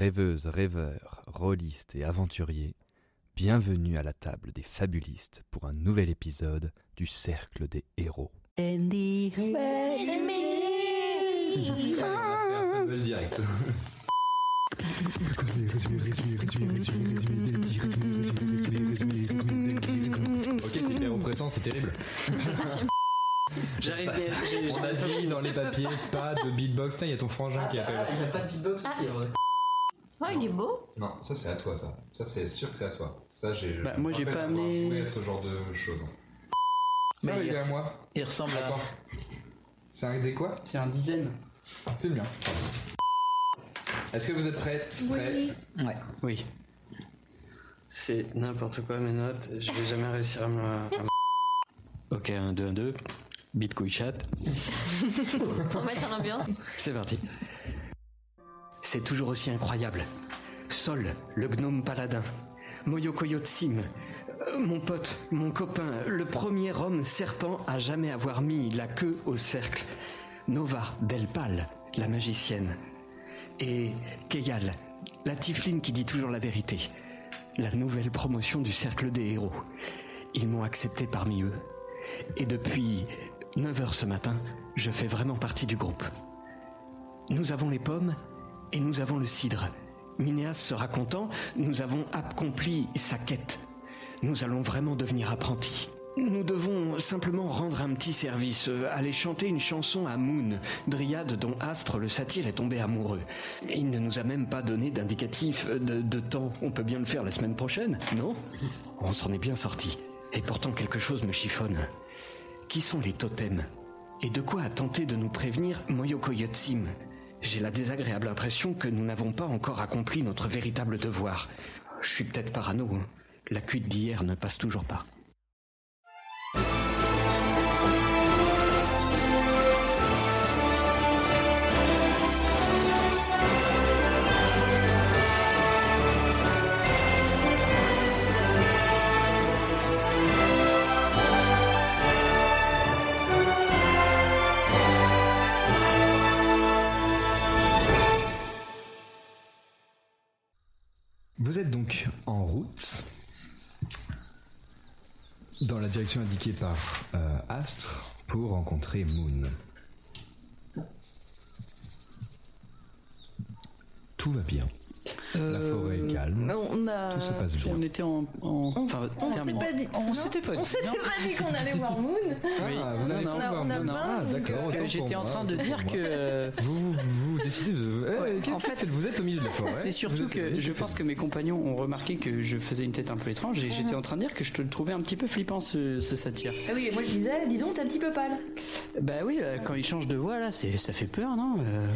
Rêveuses, rêveurs, rôlistes et aventuriers, bienvenue à la table des fabulistes pour un nouvel épisode du Cercle des Héros. direct. ok, c'est hyper oppressant, c'est terrible. J'arrive On a dit dans les papiers, pas de beatbox. Tiens, il y a ton frangin qui appelle. Il n'y a pas de beatbox qui est vrai. Oh, il est beau. Non, ça c'est à toi, ça. Ça c'est sûr que c'est à toi. Ça, j'ai. Bah, je moi, j'ai pas amené- joué à ce genre de choses. Mais Ah, il il, est à moi. il ressemble à. Attends. C'est un des quoi? C'est un dizaine. C'est le mien. Est-ce que vous êtes prêts? Prêts? Ouais. Oui. C'est n'importe quoi mes notes. Je vais jamais réussir à me. à me- Ok, 1, 2, 1, 2. Beat couille chat. Pour mettre en ambiance. C'est parti. C'est toujours aussi incroyable. Sol, le gnome paladin. Moyoko Yotsim. euh, Mon pote, mon copain, le premier homme serpent à jamais avoir mis la queue au cercle. Nova Delpal, la magicienne. Et Keyal, la tifline qui dit toujours la vérité. La nouvelle promotion du cercle des héros. Ils m'ont accepté parmi eux. Et depuis 9h ce matin, je fais vraiment partie du groupe. Nous avons les pommes et nous avons le cidre. Minéas sera content, nous avons accompli sa quête. Nous allons vraiment devenir apprentis. Nous devons simplement rendre un petit service, euh, aller chanter une chanson à Moon, dryade dont Astre le satyre est tombé amoureux. Il ne nous a même pas donné d'indicatif de, de temps. On peut bien le faire la semaine prochaine, non? On s'en est bien sorti. Et pourtant quelque chose me chiffonne. Qui sont les totems? Et de quoi a tenté de nous prévenir Moyoko Yotsim J'ai la désagréable impression que nous n'avons pas encore accompli notre véritable devoir. Je suis peut-être parano. hein. La cuite d'hier ne passe toujours pas. Vous êtes donc en route dans la direction indiquée par euh, Astre pour rencontrer Moon. Tout va bien. La forêt est calme. On a. Tout se passe bien. On était en. en- enfin, On s'est pas dit. On s'était pas On dit. s'était qu'on allait voir Moon. Oui. Ah, vous Non, n'avez non, pas on a Moon. pas, Ah, donc, d'accord. Parce autant que pour j'étais en train de dire que. euh, Vous, vous décidez de. Eh, Ouais, en fait- vous êtes au milieu de la forêt. C'est surtout que je pense que mes compagnons ont remarqué que je faisais une tête un peu étrange et j'étais en train de dire que je te le trouvais un petit peu flippant ce, ce satire. Ah oui, et moi je disais, dis donc, t'es un petit peu pâle. Bah oui, euh, quand il change de voix là, ça fait peur, non Euh,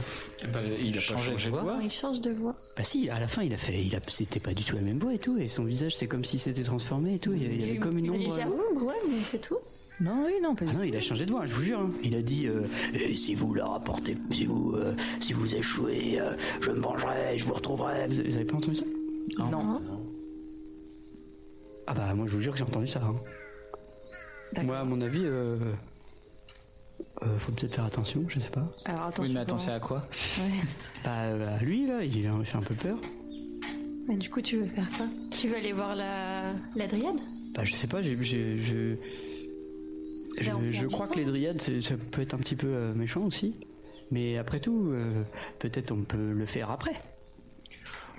Bah, il a changé de voix. Il change de voix. Bah si, à la fin il a fait, il a, c'était pas du tout la même voix et tout, et son visage c'est comme si c'était transformé et tout. Il y avait, il y avait comme une Une ombre. légère ombre, ouais, mais c'est tout. Non, oui, non, pas Ah non, il a changé de voix, je vous jure. hein. Il a dit euh, Et si vous la rapportez, si vous, euh, si vous échouez, euh, je me vengerai, je vous retrouverai. Vous, vous avez pas entendu ça? Tout. Non. Ah bah moi je vous jure que j'ai entendu ça. hein. Moi à mon avis, euh, euh, faut peut-être faire attention, je sais pas. Alors attention. Oui, mais attention à quoi? Ouais. Bah à lui là, il a fait un peu peur. Mais du coup, tu veux faire quoi? Tu veux aller voir la, la dryade? Bah je sais pas, j'ai, je, on je, je crois que les dryades ça peut être un petit peu euh, méchant aussi. Mais après tout, euh, peut-être on peut le faire après.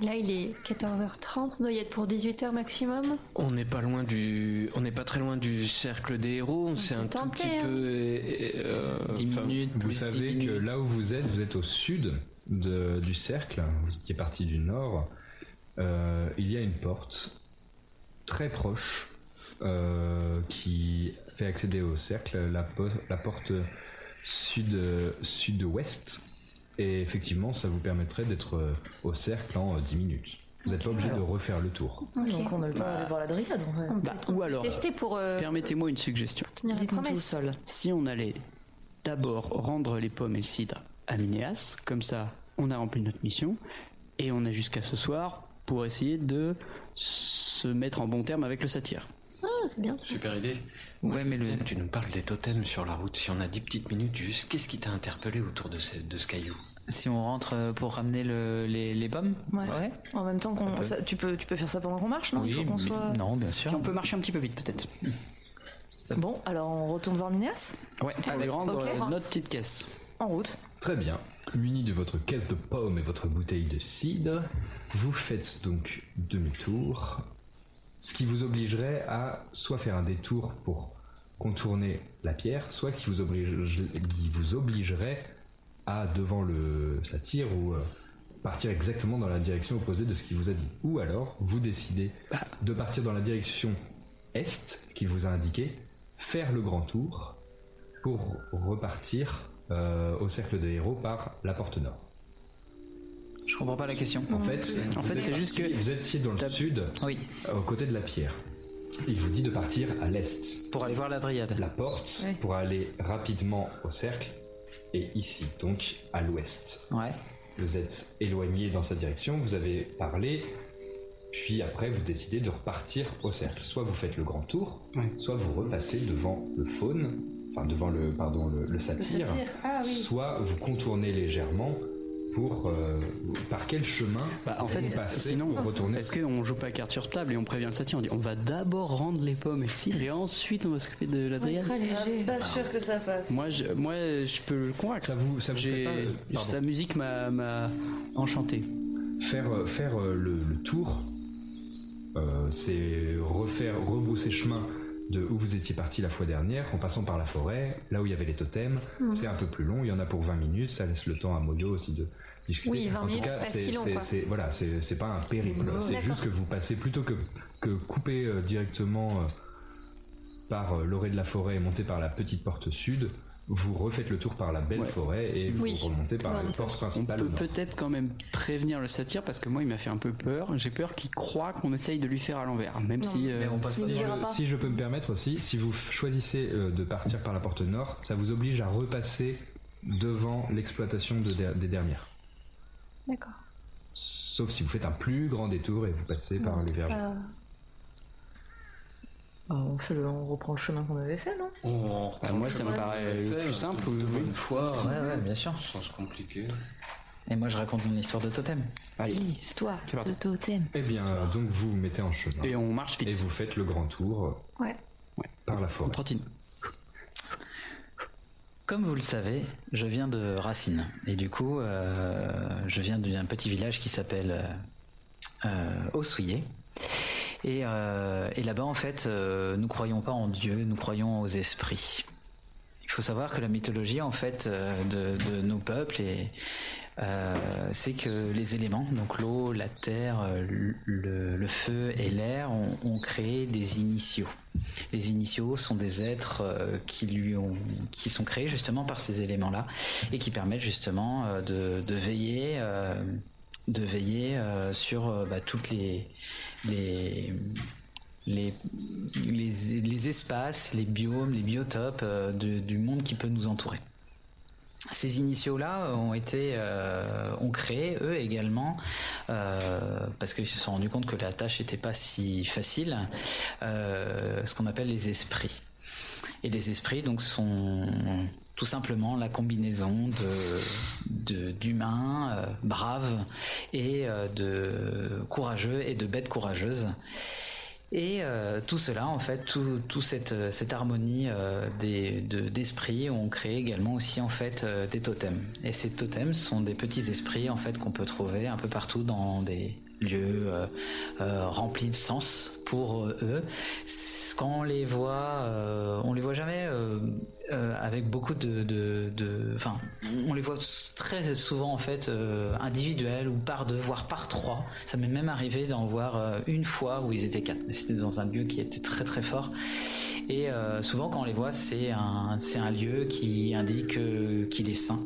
Là, il est 14h30, doit y être pour 18h maximum. On n'est pas loin du, on n'est pas très loin du cercle des héros. C'est peut un tout petit hein. peu. euh, 10 enfin, minutes, Vous plus 10 savez que minutes. là où vous êtes, vous êtes au sud de- du cercle, vous étiez parti du nord, Euh, il y a une porte très proche euh, qui fait accéder au cercle, la, po- la porte sud, sud-ouest, et effectivement ça vous permettrait d'être euh, au cercle en euh, 10 minutes. Vous n'êtes pas obligé de refaire le tour. Ok. Donc on a le temps Bah. d'aller voir la dryade Bah, ou alors, tester pour euh, permettez-moi une suggestion. tenir la Dites-nous tout au promesse. sol. Si on allait d'abord rendre les pommes et le cidre à Minéas, comme ça on a rempli notre mission, et on a jusqu'à ce soir pour essayer de se mettre en bon terme avec le satyre. Ah, c'est bien ça. Super idée. Ouais, mais le- Tu nous parles des totems sur la route. Si on a 10 petites minutes, juste qu'est-ce qui t'a interpellé autour de ce, de ce caillou? Si on rentre euh, pour ramener le- les, les pommes Ouais. En même temps qu'on. ça- tu, peux, tu peux faire ça pendant qu'on marche, non? Il faut qu'on mais- soit. Non, bien sûr. On peut marcher un petit peu vite peut-être. Bon, alors on retourne voir Minéas Ouais, pour lui rendre Ok. euh, notre petite caisse. En route. Très bien. Muni de votre caisse de pommes et votre bouteille de cidre, vous faites donc demi-tour, ce qui vous obligerait à soit faire un détour pour contourner la pierre, soit qui vous, obligerait à, devant le satyre, ou euh, partir exactement dans la direction opposée de ce qu'il vous a dit. Ou alors, vous décidez de partir dans la direction est qu'il vous a indiqué, faire le grand tour, pour repartir euh, au cercle de héros par la porte nord. Je comprends pas la question. En fait, En fait, vous c'est juste que- vous étiez dans le T'as- sud, Oui, aux côtés de la pierre. Il vous dit de partir à l'est. pour aller voir la dryade. La porte Oui. pour aller rapidement au cercle est ici, donc à l'ouest. Ouais. Vous êtes éloigné dans sa direction, vous avez parlé, puis après vous décidez de repartir au cercle. Soit vous faites le grand tour, Ouais. soit vous repassez devant le faune, enfin devant le pardon le, le satyre, Ah oui. soit vous contournez légèrement pour euh, par quel chemin Bah, en vous fait, passez sinon, pour retourner est-ce qu'on joue pas carte sur table et on prévient le satyre On dit on va d'abord rendre les pommes et le cidre et ensuite on va s'occuper de la dryade Très léger. Pas sûr que ça passe. Moi, je, moi, je peux le convaincre. Ça vous, ça vous fait J'ai, pas, euh, sa musique m'a, m'a enchanté. faire, euh, faire le, le tour, euh, c'est refaire, rebrousser chemin de où vous étiez parti la fois dernière, en passant par la forêt, là où il y avait les totems. C'est un peu plus long, il y en a pour 20 minutes, ça laisse le temps à Moyo aussi de discuter. Oui, 20 en minutes, tout cas, c'est pas si voilà, c'est pas un périple, c'est juste que vous passez plutôt que, que couper euh, directement euh, par euh, l'orée de la forêt et monter par la petite porte sud. Vous refaites le tour par la belle Ouais. forêt et Oui. vous remontez par Ouais, la on porte On principale. peut au nord. peut-être quand même prévenir le satyre parce que moi, il m'a fait un peu peur. J'ai peur qu'il croit qu'on essaye de lui faire à l'envers, même si. euh, Si Il dira je, pas. si je peux me permettre aussi, si vous choisissez euh, de partir par la porte nord, ça vous oblige à repasser devant l'exploitation de der- des dernières. D'accord. Sauf si vous faites un plus grand détour et vous passez par les vergers. Euh, on, fait le- on reprend le chemin qu'on avait fait, non? On reprend Bah, moi, le ça me paraît le fait, plus euh, simple, de oui. bonne foi, Ouais, ouais, bien sûr. sans se compliquer. Et moi, je raconte mon histoire de totem. Allez. L'histoire de totem. Eh bien, euh, donc vous vous mettez en chemin Et on marche vite. et vous faites le grand tour Ouais. par la On forêt. trottine. Comme vous le savez, je viens de Racine. Et du coup, euh, je viens d'un petit village qui s'appelle euh, euh, Ossouillé. Et, euh, et là-bas, en fait, euh, nous croyons pas en Dieu, nous croyons aux esprits. Il faut savoir que la mythologie, en fait, euh, de, nos peuples, euh, c'est que les éléments, donc l'eau, la terre, le, feu et l'air, ont, créé des initiaux. Les initiaux sont des êtres qui sont créés justement par ces éléments-là et qui permettent justement de, veiller, de veiller sur bah, toutes les, les les, les, espaces, les biomes, les biotopes euh, du monde qui peut nous entourer. Ces initiaux-là ont été, euh, ont créé eux également, euh, parce qu'ils se sont rendus compte que la tâche n'était pas si facile, ce qu'on appelle les esprits. Et les esprits donc sont tout simplement la combinaison de d'humains euh, braves et euh, de courageux et de bêtes courageuses. Et euh, tout cela, en fait, tout, tout cette, cette harmonie euh, des, de- ont créé également aussi en fait des totems. Et ces totems sont des petits esprits en fait qu'on peut trouver un peu partout dans des lieux remplis de sens pour eux. Quand on les voit, euh, on les voit jamais euh, euh, avec beaucoup de, enfin, on les voit très souvent en fait euh, individuels ou par deux, voire par trois. Ça m'est même arrivé d'en voir une fois où ils étaient quatre, mais c'était dans un lieu qui était très très fort. Et souvent quand on les voit, c'est un lieu qui indique qu'il est saint.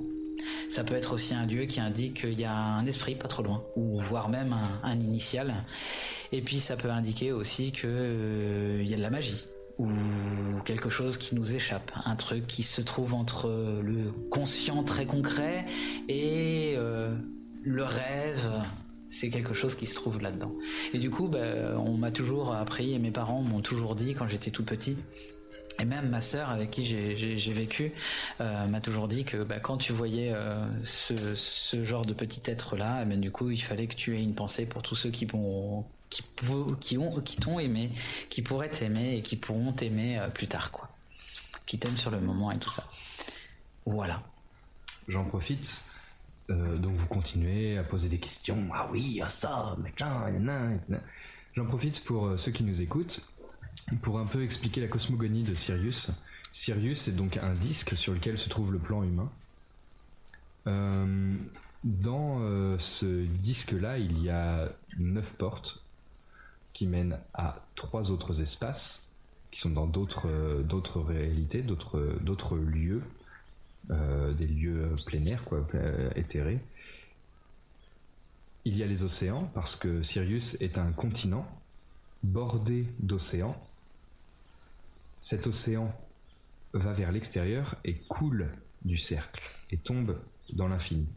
Ça peut être aussi un lieu qui indique qu'il y a un esprit pas trop loin, ou voire même un, initial. Et puis ça peut indiquer aussi que euh, y a de la magie ou quelque chose qui nous échappe, un truc qui se trouve entre le conscient très concret et euh, le rêve. C'est quelque chose qui se trouve là-dedans. Et du coup, bah, on m'a toujours appris, et mes parents m'ont toujours dit quand j'étais tout petit, et même ma sœur avec qui j'ai- vécu euh, m'a toujours dit que bah, quand tu voyais euh, ce, genre de petit être là, du coup il fallait que tu aies une pensée pour tous ceux qui ont t'ont aimé, qui pourraient t'aimer et qui pourront t'aimer euh, plus tard quoi, qui t'aiment sur le moment et tout ça. Voilà. J'en profite. donc vous continuez à poser des questions. Ah oui, ah ça, machin. J'en profite pour ceux qui nous écoutent pour un peu expliquer la cosmogonie de Sirius. Sirius est donc un disque sur lequel se trouve le plan humain. Euh, dans euh, ce disque-là, il y a neuf portes qui mènent à trois autres espaces qui sont dans d'autres euh, réalités, d'autres lieux, des lieux plein air, quoi, éthérés. Il y a les océans parce que Sirius est un continent bordé d'océans. Cet océan va vers l'extérieur et coule du cercle et tombe dans l'infini.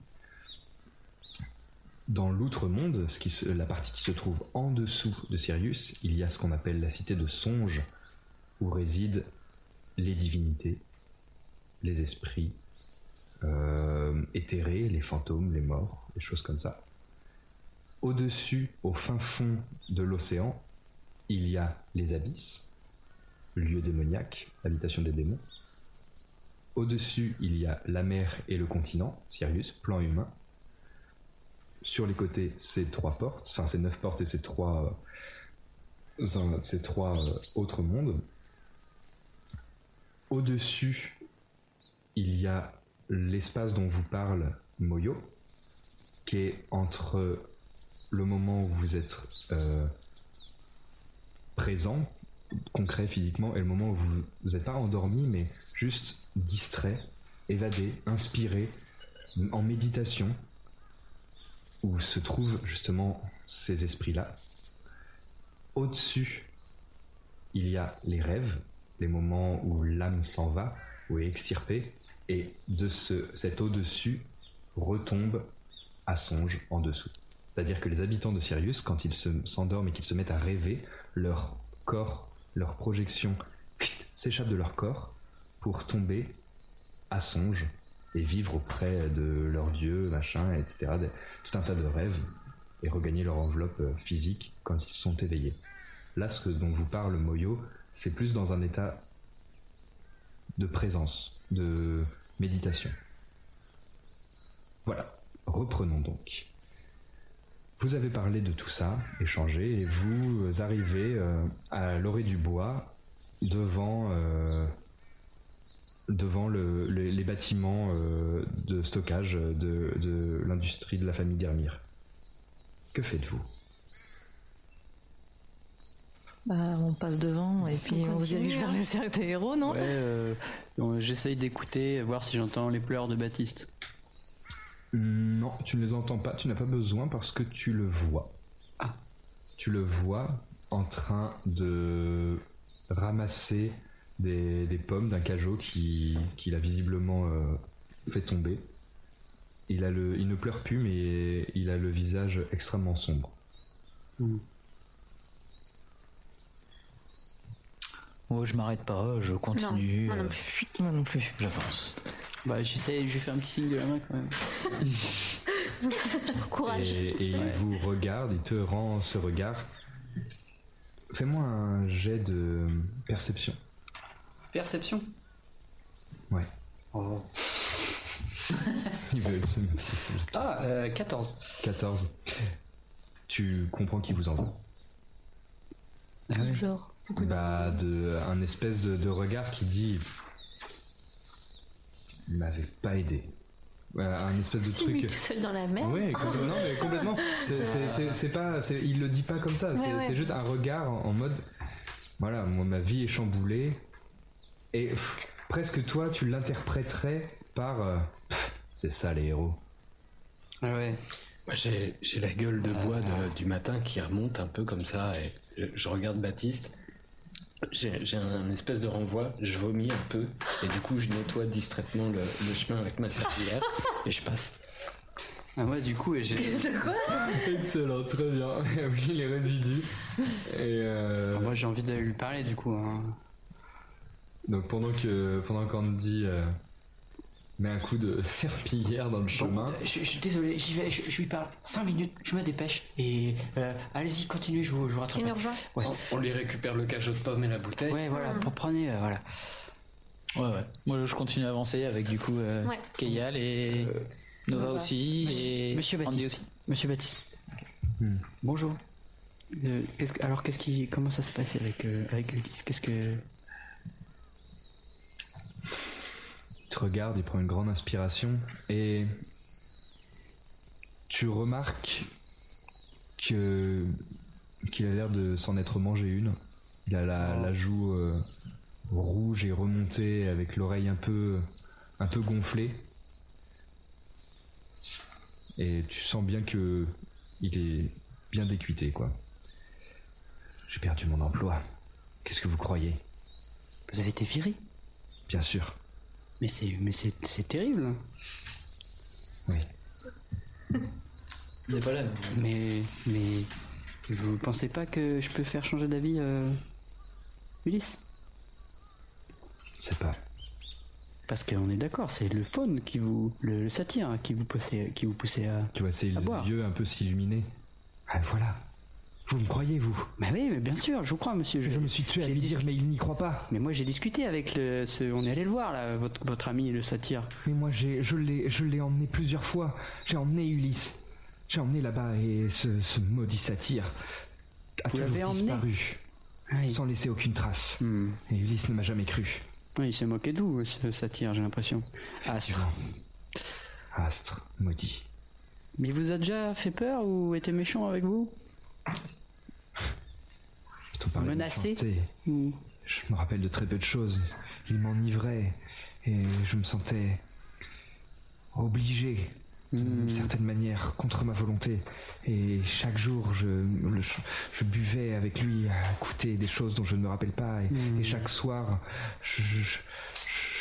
Dans l'outre-monde, la partie qui se trouve en dessous de Sirius, il y a ce qu'on appelle la cité de Songe, où résident les divinités, les esprits euh, éthérés, les fantômes, les morts, des choses comme ça. Au-dessus, au fin fond de l'océan, il y a les abysses, lieu démoniaque, habitation des démons. Au-dessus, il y a la mer et le continent, Sirius, plan humain. Sur les côtés, ces trois portes, enfin ces neuf portes et ces trois, euh, euh, autres mondes. Au-dessus, il y a l'espace dont vous parle Moyo, qui est entre le moment où vous êtes euh, présent, concret physiquement, et le moment où vous n'êtes pas endormi, mais juste distrait, évadé, inspiré, en méditation, où se trouvent justement ces esprits-là. Au-dessus, il y a les rêves, les moments où l'âme s'en va, ou est extirpée, et de ce, cet au-dessus retombe à songe en dessous. C'est-à-dire que les habitants de Sirius, quand ils se- s'endorment et qu'ils se mettent à rêver, leur corps, leur projection s'échappe de leur corps pour tomber à songe et vivre auprès de leur dieu, machin, etc. Tout un tas de rêves et regagner leur enveloppe euh, physique quand ils sont éveillés. Là, ce dont vous parle Moyo, c'est plus dans un état de présence, de méditation. Voilà, reprenons donc. Vous avez parlé de tout ça, échangé, et vous arrivez euh, à l'orée du bois devant, euh, devant le- le- les bâtiments euh, de stockage de, de l'industrie de la famille Dermire. Que faites-vous? Bah, on passe devant et puis on, se dirige vers hein. le cercle des héros, non Ouais, j'essaye d'écouter, voir si j'entends les pleurs de Baptiste. Non, tu ne les entends pas, tu n'as pas besoin parce que tu le vois. Ah. Tu le vois en train de ramasser des, des pommes d'un cajot qui- qu'il a visiblement euh, fait tomber. Il, a le, il ne pleure plus, mais il a le visage extrêmement sombre. Oh, je m'arrête pas, je continue. moi non plus. Moi non plus, j'avance. Bah, j'essaie, je vais faire un petit signe de la main quand même. Courage. Et, et il vous regarde, il te rend ce regard. Fais-moi un jet de perception. Perception? Ouais. Oh. Il veut absolument- Ah, euh, 14. 14. Tu comprends qui vous envoie. Genre. Bah, de, un espèce de, de regard qui dit m'avait pas aidé. Voilà, un espèce de Si, truc. tout seul dans la mer. Ouais, complètement, non, mais complètement. C'est- pas, il le dit pas comme ça. C'est Ouais, ouais. c'est juste un regard en, en mode, voilà, moi ma vie est chamboulée et pff, presque toi tu l'interpréterais par, euh, c'est ça les héros. Ah ouais. Moi, j'ai j'ai la gueule de bois de- du matin qui remonte un peu comme ça et je, je regarde Baptiste. J'ai j'ai un, espèce de renvoi, je vomis un peu et du coup je nettoie distraitement le, le chemin avec ma serpillière et je passe. Ah ouais, du coup, et j'ai. Excellent, très bien. oui, les résidus. Et euh, moi, j'ai envie de lui parler, du coup. hein. donc pendant que pendant qu'Andy euh, met un coup de serpillière dans le chemin. Bon, je, je suis désolé, j'y vais, je, je lui parle 5 minutes, je me dépêche. Et euh, allez-y, continuez, je vous, je vous rattrape. Tu nous rejoins Ouais. On, on lui récupère le cajot de pommes et la bouteille. Ouais, voilà, pour prenez, euh, voilà. Ouais, ouais. Moi, je continue à avancer avec du coup euh, Ouais. Keyal et Nova aussi Monsieur, et Monsieur Andy Baptiste. aussi. Monsieur Baptiste. Hmm. Bonjour. Euh, qu'est-ce que- alors, qu'est-ce qui, comment ça s'est passé avec, euh, avec Ulysse Qu'est-ce que. Il te regarde, il prend une grande inspiration et tu remarques que qu'il a l'air de s'en être mangé une. Il a la, la joue euh, rouge et remontée avec l'oreille un peu un peu gonflée. Et tu sens bien que il est bien décuité quoi. J'ai perdu mon emploi. Qu'est-ce que vous croyez? Vous avez été viré? Bien sûr. Mais c'est, mais c'est, c'est terrible. Oui. Il n'est pas là. Mais, mais, vous pensez pas que je peux faire changer d'avis, euh, Ulysse? Je sais pas. Parce qu'on est d'accord, c'est le faune qui vous, le, le satire hein, qui vous poussait, qui vous poussait à. Tu vois ses À boire. yeux un peu s'illuminer. Ah voilà. Vous me croyez, vous? Mais oui, mais bien sûr, je vous crois, monsieur. Je me suis tué à lui dire, mais il n'y croit pas. Mais moi, j'ai discuté avec le, ce, on est allé le voir là, votre, votre ami le satire. Mais moi, j'ai, je l'ai, je l'ai emmené plusieurs fois. J'ai emmené Ulysse. J'ai emmené là-bas et ce, ce maudit satyre a Vous toujours emmené disparu, sans laisser aucune trace. Hmm. Et Ulysse ne m'a jamais cru. Ouais, il s'est moqué de vous, ce satire, j'ai l'impression. Astre. Astre, maudit. Mais il vous a déjà fait peur ou été méchant avec vous? Menacé. Ou- Je me rappelle de très peu de choses. Il m'enivrait et je me sentais obligé d'une Hmm. certaine manière contre ma volonté. Et chaque jour, je, le- je buvais avec lui à écouter des choses dont je ne me rappelle pas. Et, Hmm. et chaque soir, je- je-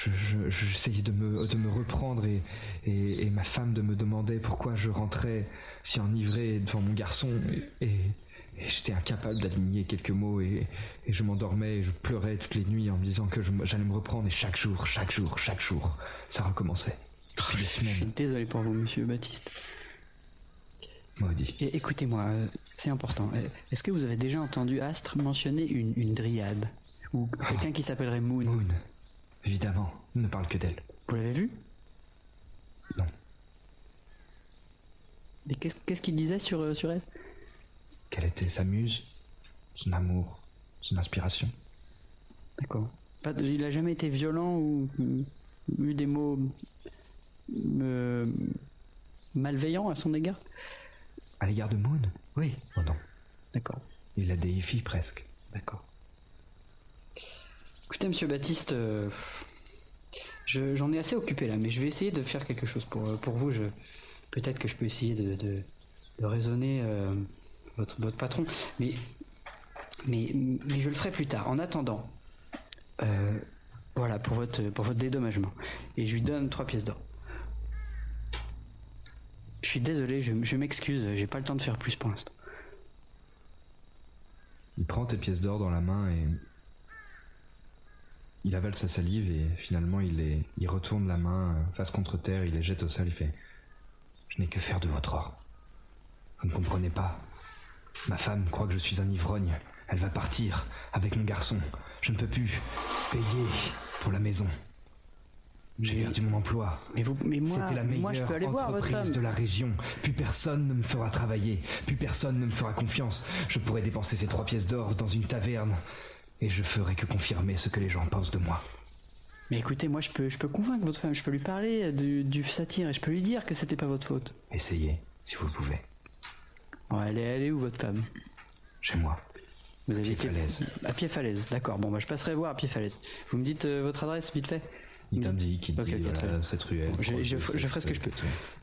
je- je- je- j'essayais de me, de me reprendre et, et, et ma femme de me demander pourquoi je rentrais si enivré devant mon garçon. Et, et- j'étais incapable d'aligner quelques mots et, et je m'endormais et je pleurais toutes les nuits en me disant que j'allais me reprendre et chaque jour, chaque jour, chaque jour, ça recommençait. Des Je suis désolé pour vous, monsieur Baptiste. maudit. Écoutez-moi, euh, c'est important. Euh, Est-ce que vous avez déjà entendu Astre mentionner une, une dryade? Ou quelqu'un qui s'appellerait Moon? Moon, évidemment, ne parle que d'elle. Vous l'avez vu? Non. Et qu'est-ce qu'est-ce qu'il disait sur, euh, sur elle? Quelle était sa muse, son amour, son inspiration? D'accord. Il a jamais été violent ou, eu des mots euh, malveillants à son égard? À l'égard de Moon Oui. Oh non, D'accord. il la déifie presque. D'accord. Écoutez, monsieur Baptiste, euh, je- j'en ai assez occupé là, mais je vais essayer de faire quelque chose pour, euh, pour vous. Je, peut-être que je peux essayer de, de, de raisonner euh, votre, patron. Mais Mais, mais je le ferai plus tard. En attendant, euh, voilà, pour votre, pour votre dédommagement. Et je lui donne trois pièces d'or. Je suis désolé, je, je m'excuse, j'ai pas le temps de faire plus pour l'instant. Il prend tes pièces d'or dans la main et il avale sa salive et finalement il, les, il retourne la main euh, face contre terre, il les jette au sol, il fait Je n'ai que faire de votre or. Vous ne comprenez pas. Ma femme croit que je suis un ivrogne. Elle va partir avec mon garçon. Je ne peux plus payer pour la maison. J'ai Mais- perdu mon emploi. Mais, vous, mais moi, C'était la meilleure moi, je peux aller voir votre entreprise de la région. Plus personne ne me fera travailler. Plus personne ne me fera confiance. Je pourrais dépenser ces trois pièces d'or dans une taverne. Et je ferai que confirmer ce que les gens pensent de moi. Mais écoutez, moi, je peux, je peux convaincre votre femme, je peux lui parler du, du satire et je peux lui dire que c'était pas votre faute. Essayez, si vous le pouvez. Ouais, elle est, elle est où votre femme? Chez moi. Vous avez Pied falaise. à pied falaise. D'accord. Bon, bah, je passerai voir à pied falaise. Vous me dites euh, votre adresse vite fait? Il t'indique, il Ok, dit voilà, cette ruelle. Bon, je, ferai ce que je peux.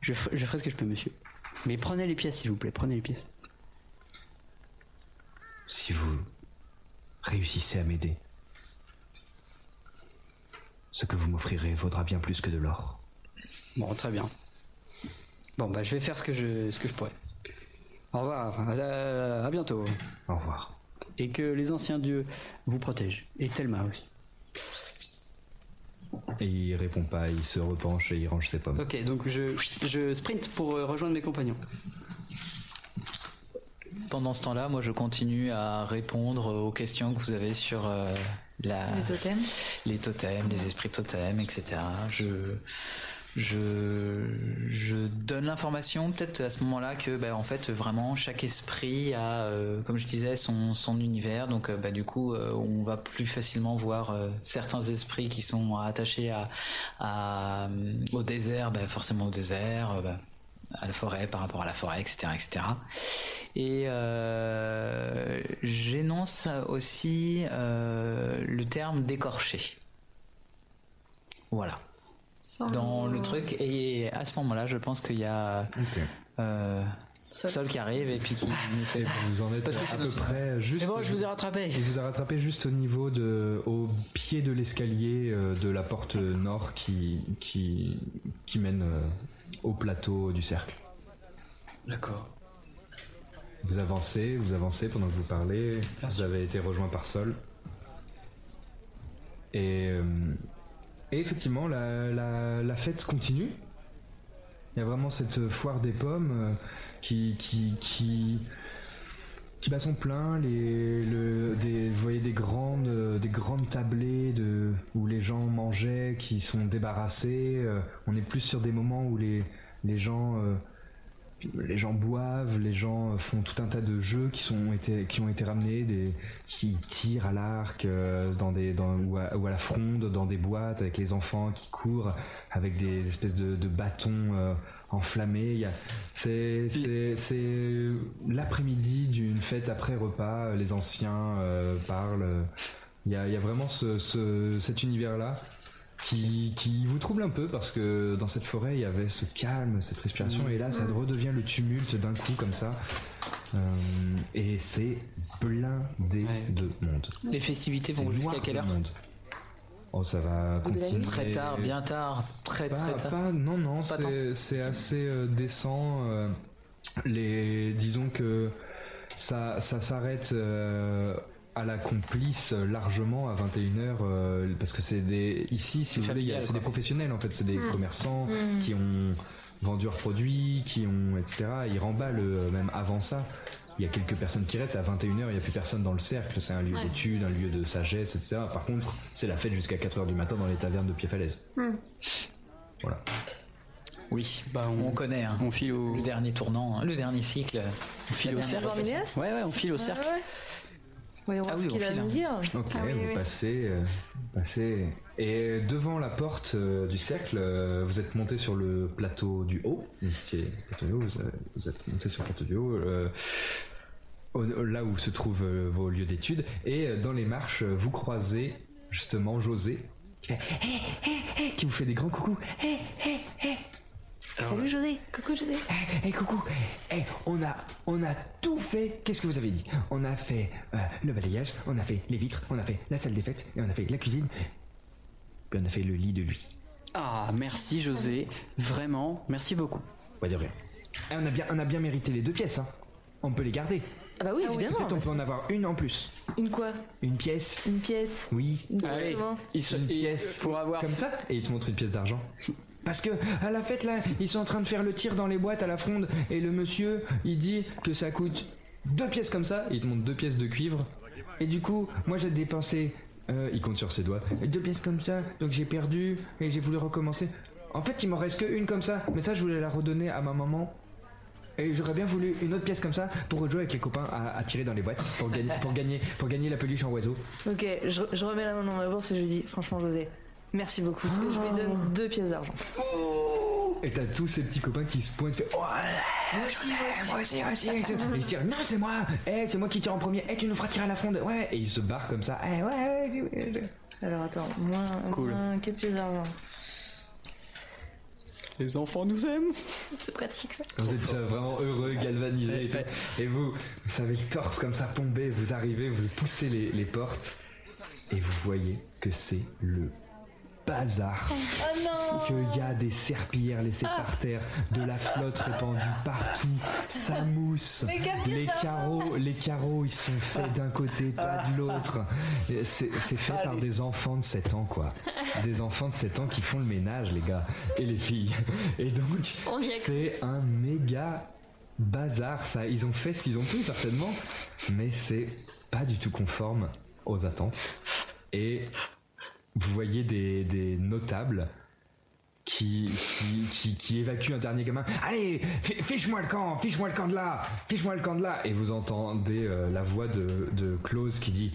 Je ferai ce que je peux, monsieur. Mais prenez les pièces, s'il vous plaît. Prenez les pièces. Si vous réussissez à m'aider, ce que vous m'offrirez vaudra bien plus que de l'or. Bon, très bien. Bon, bah, je vais faire ce que je, ce que je pourrais. Au revoir. À, à bientôt. Au revoir. Et que les anciens dieux vous protègent. Et Thelma aussi. Et il répond pas, il se repenche et il range ses pommes. Ok, donc je, je sprint pour euh, rejoindre mes compagnons. Pendant ce temps-là, moi je continue à répondre aux questions que vous avez sur euh, la... Les totems. les totems, les esprits totems, etc. Je, je, donne l'information peut-être à ce moment-là que bah, en fait vraiment chaque esprit a, euh, comme je disais, son, univers. Donc euh, bah, du coup, euh, on va plus facilement voir certains esprits qui sont attachés au désert, bah, forcément au désert. à la forêt par rapport à la forêt, etc., etc. Et j'énonce aussi le terme d'écorché. Voilà. Dans le truc, et à ce moment-là, je pense qu'il y a euh, Sol. qui arrive et puis qui nous fait. Vous en êtes Parce que à peu près juste. C'est bon, je vous ai rattrapé. Il vous a rattrapé juste au niveau de, au pied de l'escalier euh, de la porte nord qui, qui, qui mène euh, au plateau du cercle. D'accord. Vous avancez, vous avancez pendant que vous parlez. Vous avez été rejoint par Sol. Et, euh, et effectivement, la, fête continue. Il y a vraiment cette foire des pommes euh, qui, qui, qui, qui bat son plein. Les, vous voyez des grandes, euh, des grandes tablées de, où les gens mangeaient qui sont débarrassés. Euh, on est plus sur des moments où les, les gens. Euh, les gens boivent, les gens font tout un tas de jeux qui sont qui ont été ramenés, qui tirent à l'arc euh, dans des ou, à, la fronde dans des boîtes avec les enfants qui courent avec des espèces de, bâtons euh, enflammés. C'est l'après-midi d'une fête après repas. Les anciens euh, parlent. Il y a, vraiment ce, ce- cet univers là qui, qui vous trouble un peu parce que dans cette forêt il y avait ce calme, cette respiration et là ça redevient le tumulte d'un coup comme ça Euh, et c'est blindé de monde. Les festivités vont jusqu'à quelle heure. Oh ça va continuer Très tard, bien tard, très pas, très tard. pas- non non c'est assez euh, décent euh, les disons que ça ça s'arrête à la complice largement à 21h euh, parce que c'est des ici si vous voulez c'est des quoi. professionnels en fait c'est des Mm. commerçants Mm. qui ont vendu leurs produits qui ont etc ils remballent euh, même avant ça il y a quelques personnes qui restent à 21h il n'y a plus personne dans le cercle c'est un lieu Ouais. d'étude un lieu de sagesse etc par contre c'est la fête jusqu'à 4h du matin dans les tavernes de Pied-Falaise voilà Oui, on, connaît. hein. On file au... Le dernier tournant, hein, le dernier cycle. On file au cercle. Ouais, ouais, on file au Ouais, cercle. ouais. Voyons voir Ah oui, ce qu'il a à file, nous hein. dire. Ok, Ah oui, vous oui. passez, euh, passez. Et devant la porte euh, du cercle, euh, vous êtes monté sur le plateau du haut. Vous étiez vous, êtes monté sur le plateau du haut, euh, au- au- là où se trouvent euh, vos lieux d'études. Et euh, dans les marches, vous croisez justement José, qui, fait, Hé, hé, hé qui vous fait des grands coucous. Salut José. Coucou José. Eh, eh, coucou, eh, on a, on a tout fait. Qu'est-ce que vous avez dit? On a fait euh, le balayage, on a fait les vitres, on a fait la salle des fêtes, et on a fait la cuisine, puis on a fait le lit de lui. Ah, merci José. Vraiment, merci beaucoup. Ouais, de rien. Eh, on a bien, on a bien mérité les deux pièces. Hein. On peut les garder. Ah bah oui, évidemment. Peut-être on peut en avoir une en plus. Une quoi? Une pièce. Une pièce. Oui. Une pièce Allez. comment Il se- Une pièce. pour avoir Comme ça Et il te montre une pièce d'argent. Parce que à la fête là, ils sont en train de faire le tir dans les boîtes à la fronde et le monsieur, il dit que ça coûte deux pièces comme ça. Il te montre deux pièces de cuivre. Et du coup, moi j'ai dépensé. euh, il compte sur ses doigts. Deux pièces comme ça, donc j'ai perdu et j'ai voulu recommencer. En fait, il m'en reste que une comme ça, mais ça je voulais la redonner à ma maman. Et j'aurais bien voulu une autre pièce comme ça pour rejouer avec les copains à, tirer dans les boîtes pour gagner, pour gagner, la peluche en oiseau. Ok, je, je remets la main dans ma bourse et je lui dis franchement José, merci beaucoup. Et je lui donne deux pièces d'argent. Et t'as tous ces petits copains qui se pointent, fait Oh, moi aussi, moi aussi, moi aussi, Et. Et ils se disent Non, c'est moi, eh, c'est moi qui tire en premier, eh, tu nous feras tirer à la fronde, ouais. Et ils se barrent comme ça, eh, ouais, ouais, ouais, ouais. Alors attends, moins, Cool. moins 4 pièces d'argent. Les enfants nous aiment. C'est pratique ça. Vous êtes euh, vraiment heureux, galvanisé et tout. Et vous, vous avez le torse comme ça plombé, vous arrivez, vous poussez les, les portes et vous voyez que c'est le bazar. Oh non Qu'il y a des serpillères laissées par terre, de la flotte répandue partout, ça mousse. Les carreaux, les carreaux, ils sont faits d'un côté, pas de l'autre. C'est fait par des enfants de 7 ans, quoi. Des enfants de 7 ans qui font le ménage, les gars, et les filles. Et donc, c'est un méga bazar, ça. Ils ont fait ce qu'ils ont pu, certainement, mais c'est pas du tout conforme aux attentes. Et vous voyez des, des notables qui, qui, qui, qui évacuent un dernier gamin. Allez, fi- fiche-moi le camp, fiche-moi le camp de là, fiche-moi le camp de là. Et vous entendez euh, la voix de, de Klaus qui dit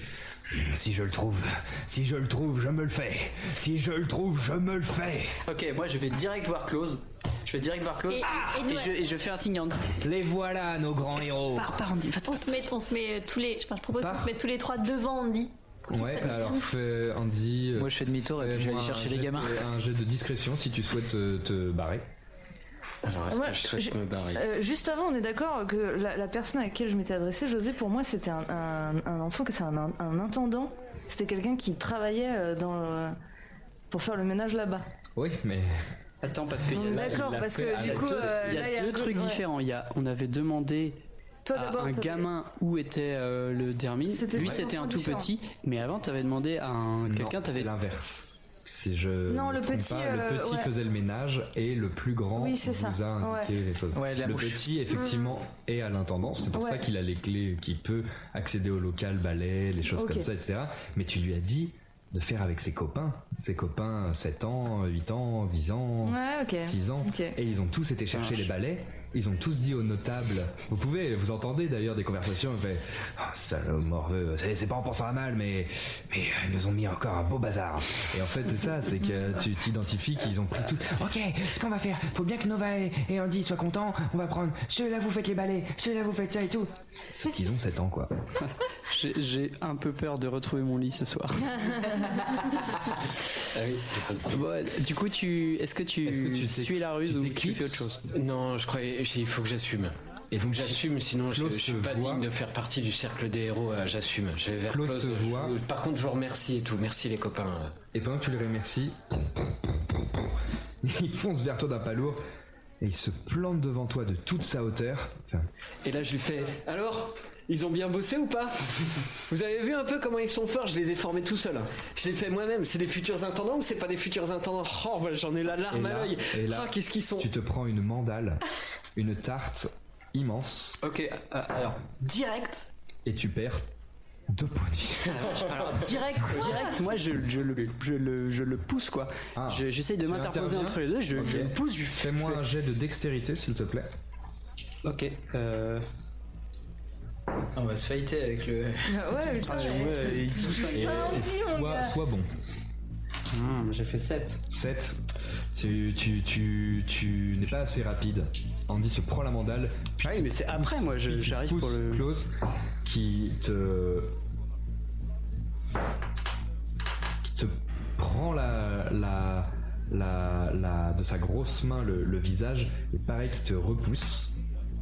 Si je le trouve, si je le trouve, je me le fais. Si je le trouve, je me le fais. Ok, moi je vais direct voir Close. Je vais direct voir Close. Et- Ah, et je, et je fais un signe en Les voilà, nos grands héros. Pars, pars, Andy. On se met, on se met euh, tous les. Je propose qu'on Par- se mette tous les trois devant Andy. Ouais, alors fais Andy. euh, Moi je fais demi-tour et puis je vais aller chercher les gamins. Un jet de discrétion si tu souhaites te, te barrer. Alors, est-ce Moi, que je souhaite je- me barrer? Euh, juste avant, on est d'accord que la, la personne à laquelle je m'étais adressé, José, pour moi, c'était un, un, un enfant, que c'est un, un intendant. C'était quelqu'un qui travaillait euh, dans le- pour faire le ménage là-bas. Oui, mais Attends, parce qu'il y a, On est là, d'accord, parce que il y du a coup, deux, euh, il y a là, il y a deux trucs ouais. différents. Il y a, on avait demandé Toi à d'abord, un gamin où était euh, le dermine. Lui, c'était un tout petit, mais avant, tu avais demandé à un quelqu'un. T'avais c'est l'inverse. Si je Non, le petit, pas, euh, le petit ouais. faisait le ménage et le plus grand Oui, vous ça. a indiqué les choses. Ouais, le mouche. petit, effectivement, est à l'intendance. C'est pour Ouais. ça qu'il a les clés, qu'il peut accéder au local, balai, les choses comme ça, etc. Mais tu lui as dit de faire avec ses copains. Ses copains, 7 ans, 8 ans, 10 ans, Ouais, ok. 6 ans. Et ils ont tous été chercher marche. les balais. Ils ont tous dit aux notables. Vous pouvez, vous entendez d'ailleurs des conversations. Vous faites, Ah, salaud morveux. C'est, c'est pas en pensant à mal, mais, mais euh, ils nous ont mis encore un beau bazar. Et en fait, c'est ça, c'est que tu t'identifies qu'ils ont pris tout. Ok, ce qu'on va faire, faut bien que Nova et, et Andy soient contents. On va prendre ceux-là, vous faites les balais, ceux-là, vous faites ça et tout. C'est qu'ils ont 7 ans, quoi. J'ai- un peu peur de retrouver mon lit ce soir. Ah oui. Bon, du coup, tu, est-ce que tu, Est-ce que tu suis la ruse tu ou tu fais autre chose? Non, je croyais, il faut que j'assume. Et Il faut que j'assume, sinon je, je suis pas voit. digne de faire partie du cercle des héros. euh, j'assume. Je vais vers je- voit. Par contre, je vous remercie et tout. Merci les copains. Et pendant que tu les remercies, il fonce vers toi d'un pas lourd et il se plante devant toi de toute sa hauteur. Enfin, Et là, je lui fais. Alors, ils ont bien bossé ou pas? Vous avez vu un peu comment ils sont forts? Je les ai formés tout seul. Je les fais moi-même. C'est des futurs intendants ou c'est pas des futurs intendants? Oh, bah, j'en ai la larme Et à l'œil. et là, Ah, qu'est-ce qu'ils sont? tu te prends une mandale, une tarte immense Ok, euh, alors direct. et tu perds deux points de vie. Alors direct, direct. Moi, je, je le, je le, je le pousse quoi. Ah. Je- J'essaye de m'interposer entre les deux. Je, le pousse. Je fais- Fais-moi un jet de dextérité, s'il te plaît. Ok. Euh... On va se fighter avec le. Ah ouais, putain, mais- Ouais, il touche. Et, Ah, et gars. sois bon. Hum, J'ai fait 7. 7. Tu, tu, tu, tu n'es pas assez rapide. Andy se prend la mandale. Ah oui, mais c'est après moi. J'arrive pour le. Klaus qui te. qui te prend la, la, la, la- de sa grosse main le, le visage et pareil qui te repousse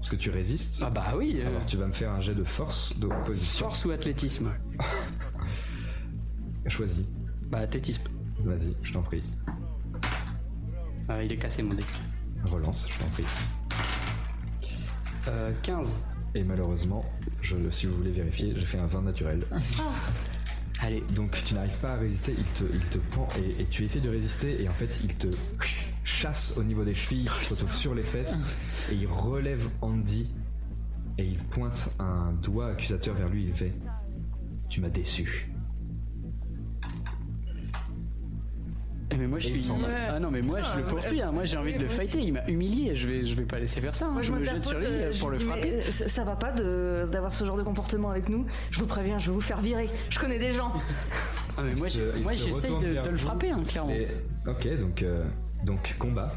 parce que tu résistes. Ah bah oui. euh, Alors tu vas me faire un jet de force d'opposition. force ou athlétisme Choisis. Bah athlétisme. Vas-y, je t'en prie. Ah, il est cassé mon dé. Relance, je t'en prie. Euh, 15. Et malheureusement, je, si vous voulez vérifier, j'ai fait un 20 naturel. Allez. Donc tu n'arrives pas à résister, il te, il te prend et, et tu essaies de résister et en fait il te chasse au niveau des chevilles, il se retrouve sur les fesses et il relève Andy et il pointe un doigt accusateur vers lui, il fait Tu m'as déçu. Eh, mais moi je suis. Ah non mais moi je le Ah, poursuis. hein. Moi j'ai envie de le fighter. Il m'a humilié. Je vais je vais pas laisser faire ça. hein. Moi, je me jette sur lui je pour le frapper. ça, ça va pas d'avoir ce genre de comportement avec nous. Je vous préviens, je vais vous faire virer. Je connais des gens. Ah, mais moi j'essaye de, le frapper hein, clairement. Et, ok, donc, euh, donc combat.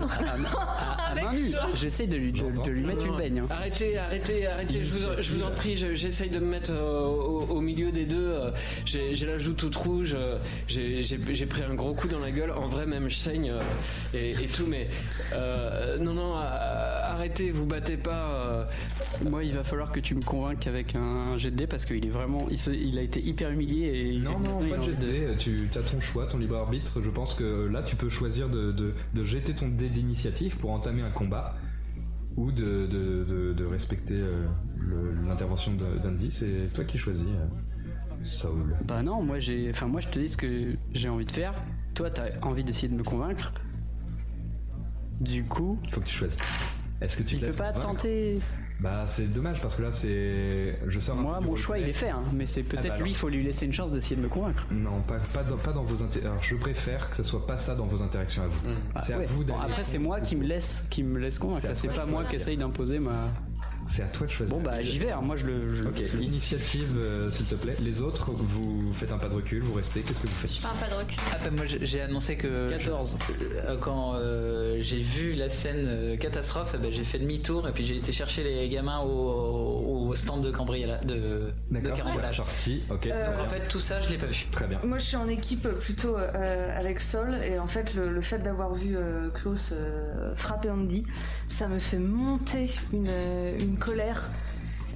À, à main nue. J'essaye de lui de, de lui mettre une baigne. hein. Arrêtez, arrêtez, arrêtez, je vous, en- je vous en prie, je- j'essaye de me mettre euh, au, au milieu des deux. euh, J'ai j'ai la joue toute rouge, euh, j'ai j'ai- j'ai pris un gros coup dans la gueule, en vrai même je saigne euh, et, et tout, mais euh, non, non, arrêtez, vous battez pas. euh, Moi il va falloir que tu me convainques avec un jet de dé parce qu'il est vraiment. Il, se- il a été hyper humilié et. il- Non, non, il pas de jet de dé, tu as ton choix, ton libre arbitre. Je pense que là tu peux choisir de, de- de jeter ton dé d'initiative pour entamer un combat ou de, de- de- de respecter euh, l'intervention d'Andy. C'est toi qui choisis, euh, Saul. Bah non, moi j'ai, enfin moi je te dis ce que j'ai envie de faire. Toi t'as envie d'essayer de me convaincre. Du coup, Il faut que tu choisisses. Est-ce que tu peux pas tenter. Bah c'est dommage parce que là c'est. Je sors Moi mon choix il est fait, hein, mais c'est peut-être bah lui, il faut lui laisser une chance d'essayer de me convaincre. Non, pas, pas, dans, pas dans vos inter- Alors je préfère que ce soit pas ça dans vos interactions à vous. Ah, c'est ouais. à vous Bon, d'aller. après c'est moi qui me laisse, qui me laisse convaincre. C'est pas moi qui essaye d'imposer ma. C'est à toi de choisir. Bon bah j'y vais. hein. Moi je le. je- Ok, je- initiative euh, s'il te plaît. Les autres, vous faites un pas de recul, vous restez, qu'est-ce que vous faites Enfin, pas de recul. Ah, bah, moi j'ai annoncé que 14. euh, quand euh, j'ai vu la scène euh, catastrophe, eh ben, j'ai fait demi-tour et puis j'ai été chercher les gamins au, au stand de cambriolage. De, de D'accord, carambolage. sorti, ok, Euh, Donc en fait tout ça je l'ai pas vu. Très bien. Moi, je suis en équipe plutôt euh, avec Sol, et en fait, le, le fait d'avoir vu euh, Klaus euh, frapper Andy, ça me fait monter une, une colère.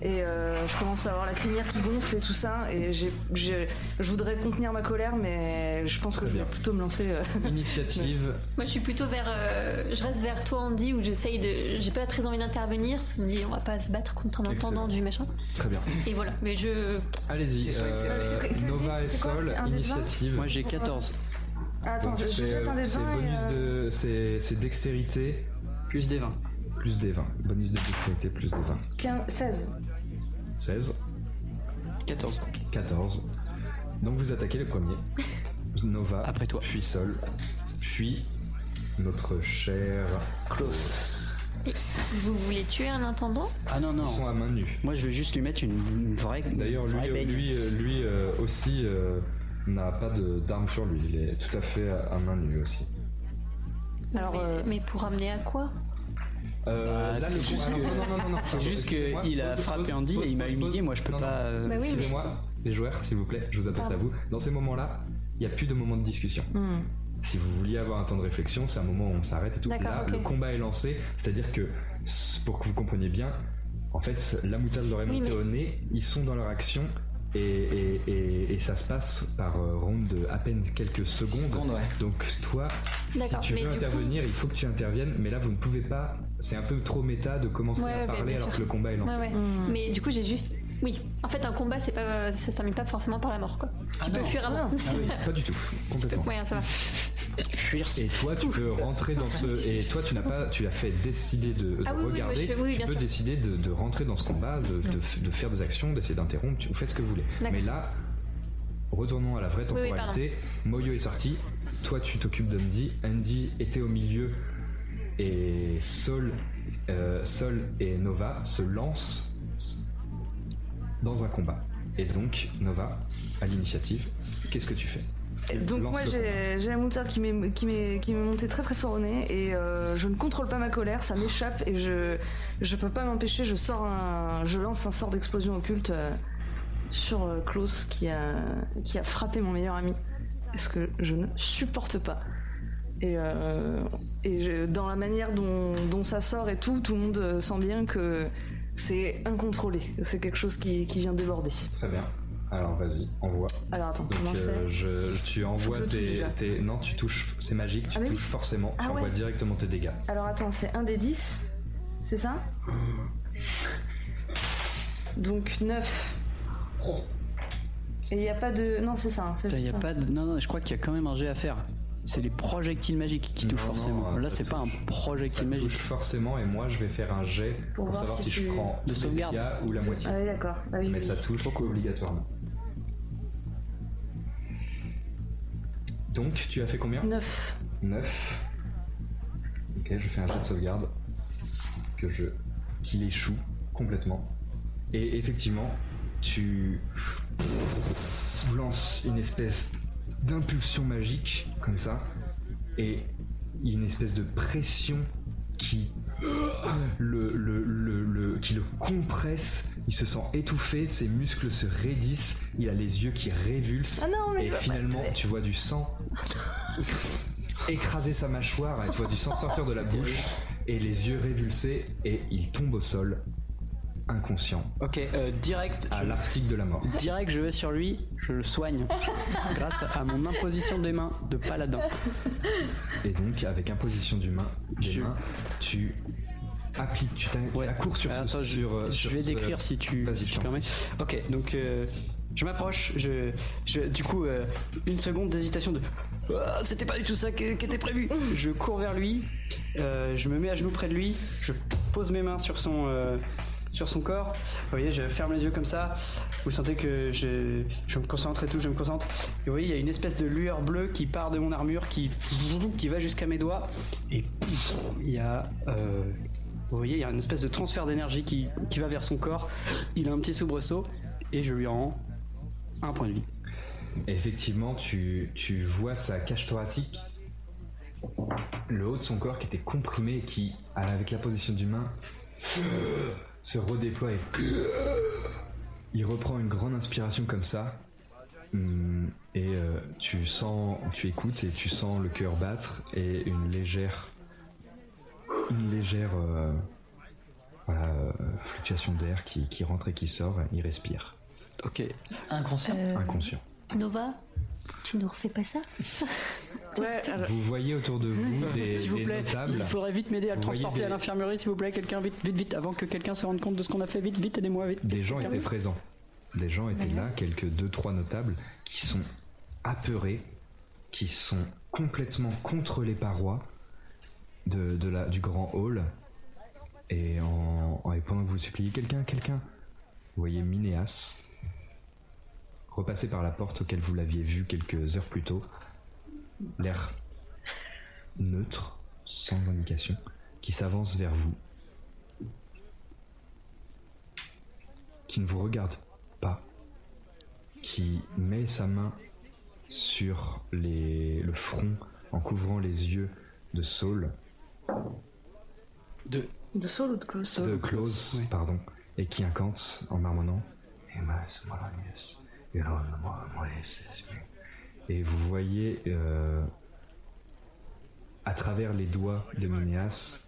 Et euh, je commence à avoir la crinière qui gonfle et tout ça. Et j'ai, j'ai- je voudrais contenir ma colère, mais je pense Très que je vais plutôt me lancer. euh, Initiative, Moi, je suis plutôt vers. euh, je reste vers toi, Andy, où j'essaye de. J'ai pas très envie d'intervenir, parce qu'on me dit on va pas se battre contre un Excellent. intendant du machin. très bien. Et voilà. Mais je. Allez-y, euh, Nova et Sol, initiative. Moi j'ai 14 Ah, attends, Donc, je, c'est c'est 20 et, bonus euh, de. C'est c'est dextérité plus des 20. Plus des 20. Bonus de dextérité plus des 20. 15 16. 16, 14. 14. Donc vous attaquez le premier. Nova, Après toi. puis Sol, puis notre cher Klaus. Vous voulez tuer un intendant? Ah non non. Ils sont à main nue. Moi je veux juste lui mettre une, une vraie. D'ailleurs, une vraie lui, baigne. lui, euh, lui euh, aussi euh, n'a pas de- d'arme sur lui. Il est tout à fait à, à main nue aussi. Alors, mais, euh, mais pour amener à quoi? Euh, Bah, c'est juste que- non, non, non, non, non, c'est juste que excusez-moi. il a frappé Andy et il m'a humilié, moi, je peux Non, pas, euh, Bah oui, Excusez-moi, les joueurs, s'il vous plaît, je vous adresse à vous. Dans ces moments-là, il n'y a plus de moment de discussion. hmm. Si vous vouliez avoir un temps de réflexion, c'est un moment où on s'arrête et tout. D'accord, Là, le combat est lancé, c'est-à-dire que, pour que vous compreniez bien, en fait, la moutarde leur est Oui, montée mais- au nez, ils sont dans leur action. Et, et- et- et ça se passe par euh, ronde de à peine quelques secondes. secondes, ouais. Donc toi, si tu veux intervenir, il faut que tu interviennes. Mais là, vous ne pouvez pas. C'est un peu trop méta de commencer Ouais, à ouais, parler bien alors que le combat est lancé. Ouais, ouais. Hmm. Mais du coup, j'ai juste. Oui, en fait, un combat, c'est pas, ça se termine pas forcément par la mort, quoi. tu peux non. fuir avant. Pas du tout, complètement. ouais, ça va. Fuir, c'est Et toi, tu peux rentrer dans ce. Et toi, tu n'as pas. Tu as fait décider de, de Ah oui, oui, regarder. je oui, tu peux sûr. décider de, de rentrer dans ce combat, de, de f- de faire des actions, d'essayer d'interrompre. Tu fais ce que vous voulez. Mais là, retournons à la vraie Oui, oui, temporalité. Moyo est sorti. Toi, tu t'occupes d'Andy. Andy était au milieu. Et Sol, euh, Sol et Nova se lancent dans un combat. Et donc, Nova, à l'initiative, qu'est-ce que tu fais? Donc Lance moi j'ai la moutarde qui m'est qui m'est montée très très fort au nez et euh, je ne contrôle pas ma colère, ça m'échappe et je je peux pas m'empêcher, je sors un je lance un sort d'explosion occulte euh, sur Klaus qui a qui a frappé mon meilleur ami. Ce que je ne supporte pas. Et, euh, et je- dans la manière dont, dont ça sort et tout, tout le monde euh, sent bien que c'est incontrôlé. C'est quelque chose qui, qui vient déborder. Très bien. Alors vas-y, envoie. Alors attends, Donc comment je euh, fais je, tu envoies tes, Non, tu touches, c'est magique, tu Ah, oui, touches forcément, Ah tu envoies ouais. directement tes dégâts. Alors attends, c'est un des 10, c'est ça Donc 9. Et il n'y a pas de. Non, c'est ça. hein, Il y a pas de... Non, non, je crois qu'il y a quand même un jet à faire. C'est les projectiles magiques qui touchent Non, forcément. non, Là, c'est pas un touche. Ça magique. touche forcément et moi je vais faire un jet pour, voir savoir si si, je prends De sauvegarde. ou la moitié. Ah oui, d'accord. Ah oui, Mais oui. ça touche obligatoirement. Donc tu as fait combien 9. 9. Ok, je fais un jet de sauvegarde que je qu'il échoue complètement. Et effectivement, tu lances une espèce d'impulsion magique comme ça et une espèce de pression qui le, le- le- le- qui le compresse, il se sent étouffé, ses muscles se raidissent, il a les yeux qui révulsent Ah non, et finalement tu vois du sang écraser sa mâchoire et tu vois du sang sortir de la bouche et les yeux révulsés et il tombe au sol inconscient Ok, euh, direct. à je- l'article de la mort. Direct, je vais sur lui, je le soigne. grâce à mon imposition des mains de paladin. Et donc avec imposition du main, des Je- mains, tu appliques, tu, tu accours sur, ce- Attends, je, sur, euh, je sur vais ce- décrire si tu, Vas-y, si tu permets. Ok, donc euh, je m'approche. Je, je, du coup, euh, une seconde d'hésitation de. Ah, C'était pas du tout ça qui, était prévu. Je cours vers lui. euh, je me mets à genoux près de lui. Je pose mes mains sur son. euh, sur son corps, vous voyez, je ferme les yeux comme ça. Vous sentez que je, me concentre et tout, je me concentre. Et vous voyez, il y a une espèce de lueur bleue qui part de mon armure, qui, qui va jusqu'à mes doigts. Et il y a euh, vous voyez, il y a une espèce de transfert d'énergie qui, qui va vers son corps. Il a un petit soubresaut et je lui rends un point de vie. Effectivement, tu, tu vois sa cage thoracique, le haut de son corps qui était comprimé qui, avec la position du main, se redéploie et il reprend une grande inspiration comme ça. Hum, Et euh, tu sens, tu écoutes et tu sens le cœur battre et une légère, une légère euh, voilà, euh, fluctuation d'air qui, qui rentre et qui sort. Il respire, Ok. Inconscient. Euh, inconscient. Nova, tu nous refais pas ça? Ouais, alors- Vous voyez autour de vous des, S'il vous des plaît, notables. il faudrait vite m'aider à le Vous transporter à l'infirmerie, s'il vous plaît. Quelqu'un, vite, vite, vite, avant que quelqu'un se rende compte de ce qu'on a fait. Vite, vite, aidez-moi, vite. Des gens étaient présents. Des gens étaient là, quelques deux, trois notables, qui sont apeurés, qui sont complètement contre les parois de, de la, du grand hall. Et, en, en- et pendant que vous suppliez quelqu'un, quelqu'un, vous voyez Minéas repasser par la porte auquel vous l'aviez vu quelques heures plus tôt, l'air neutre, sans indication, qui s'avance vers vous, qui ne vous regarde pas, qui met sa main sur les, le front en couvrant les yeux de Saul, De, De Saul ou de de Klaus, pardon, et qui incante en marmonnant. Et vous voyez euh, à travers les doigts de Minéas,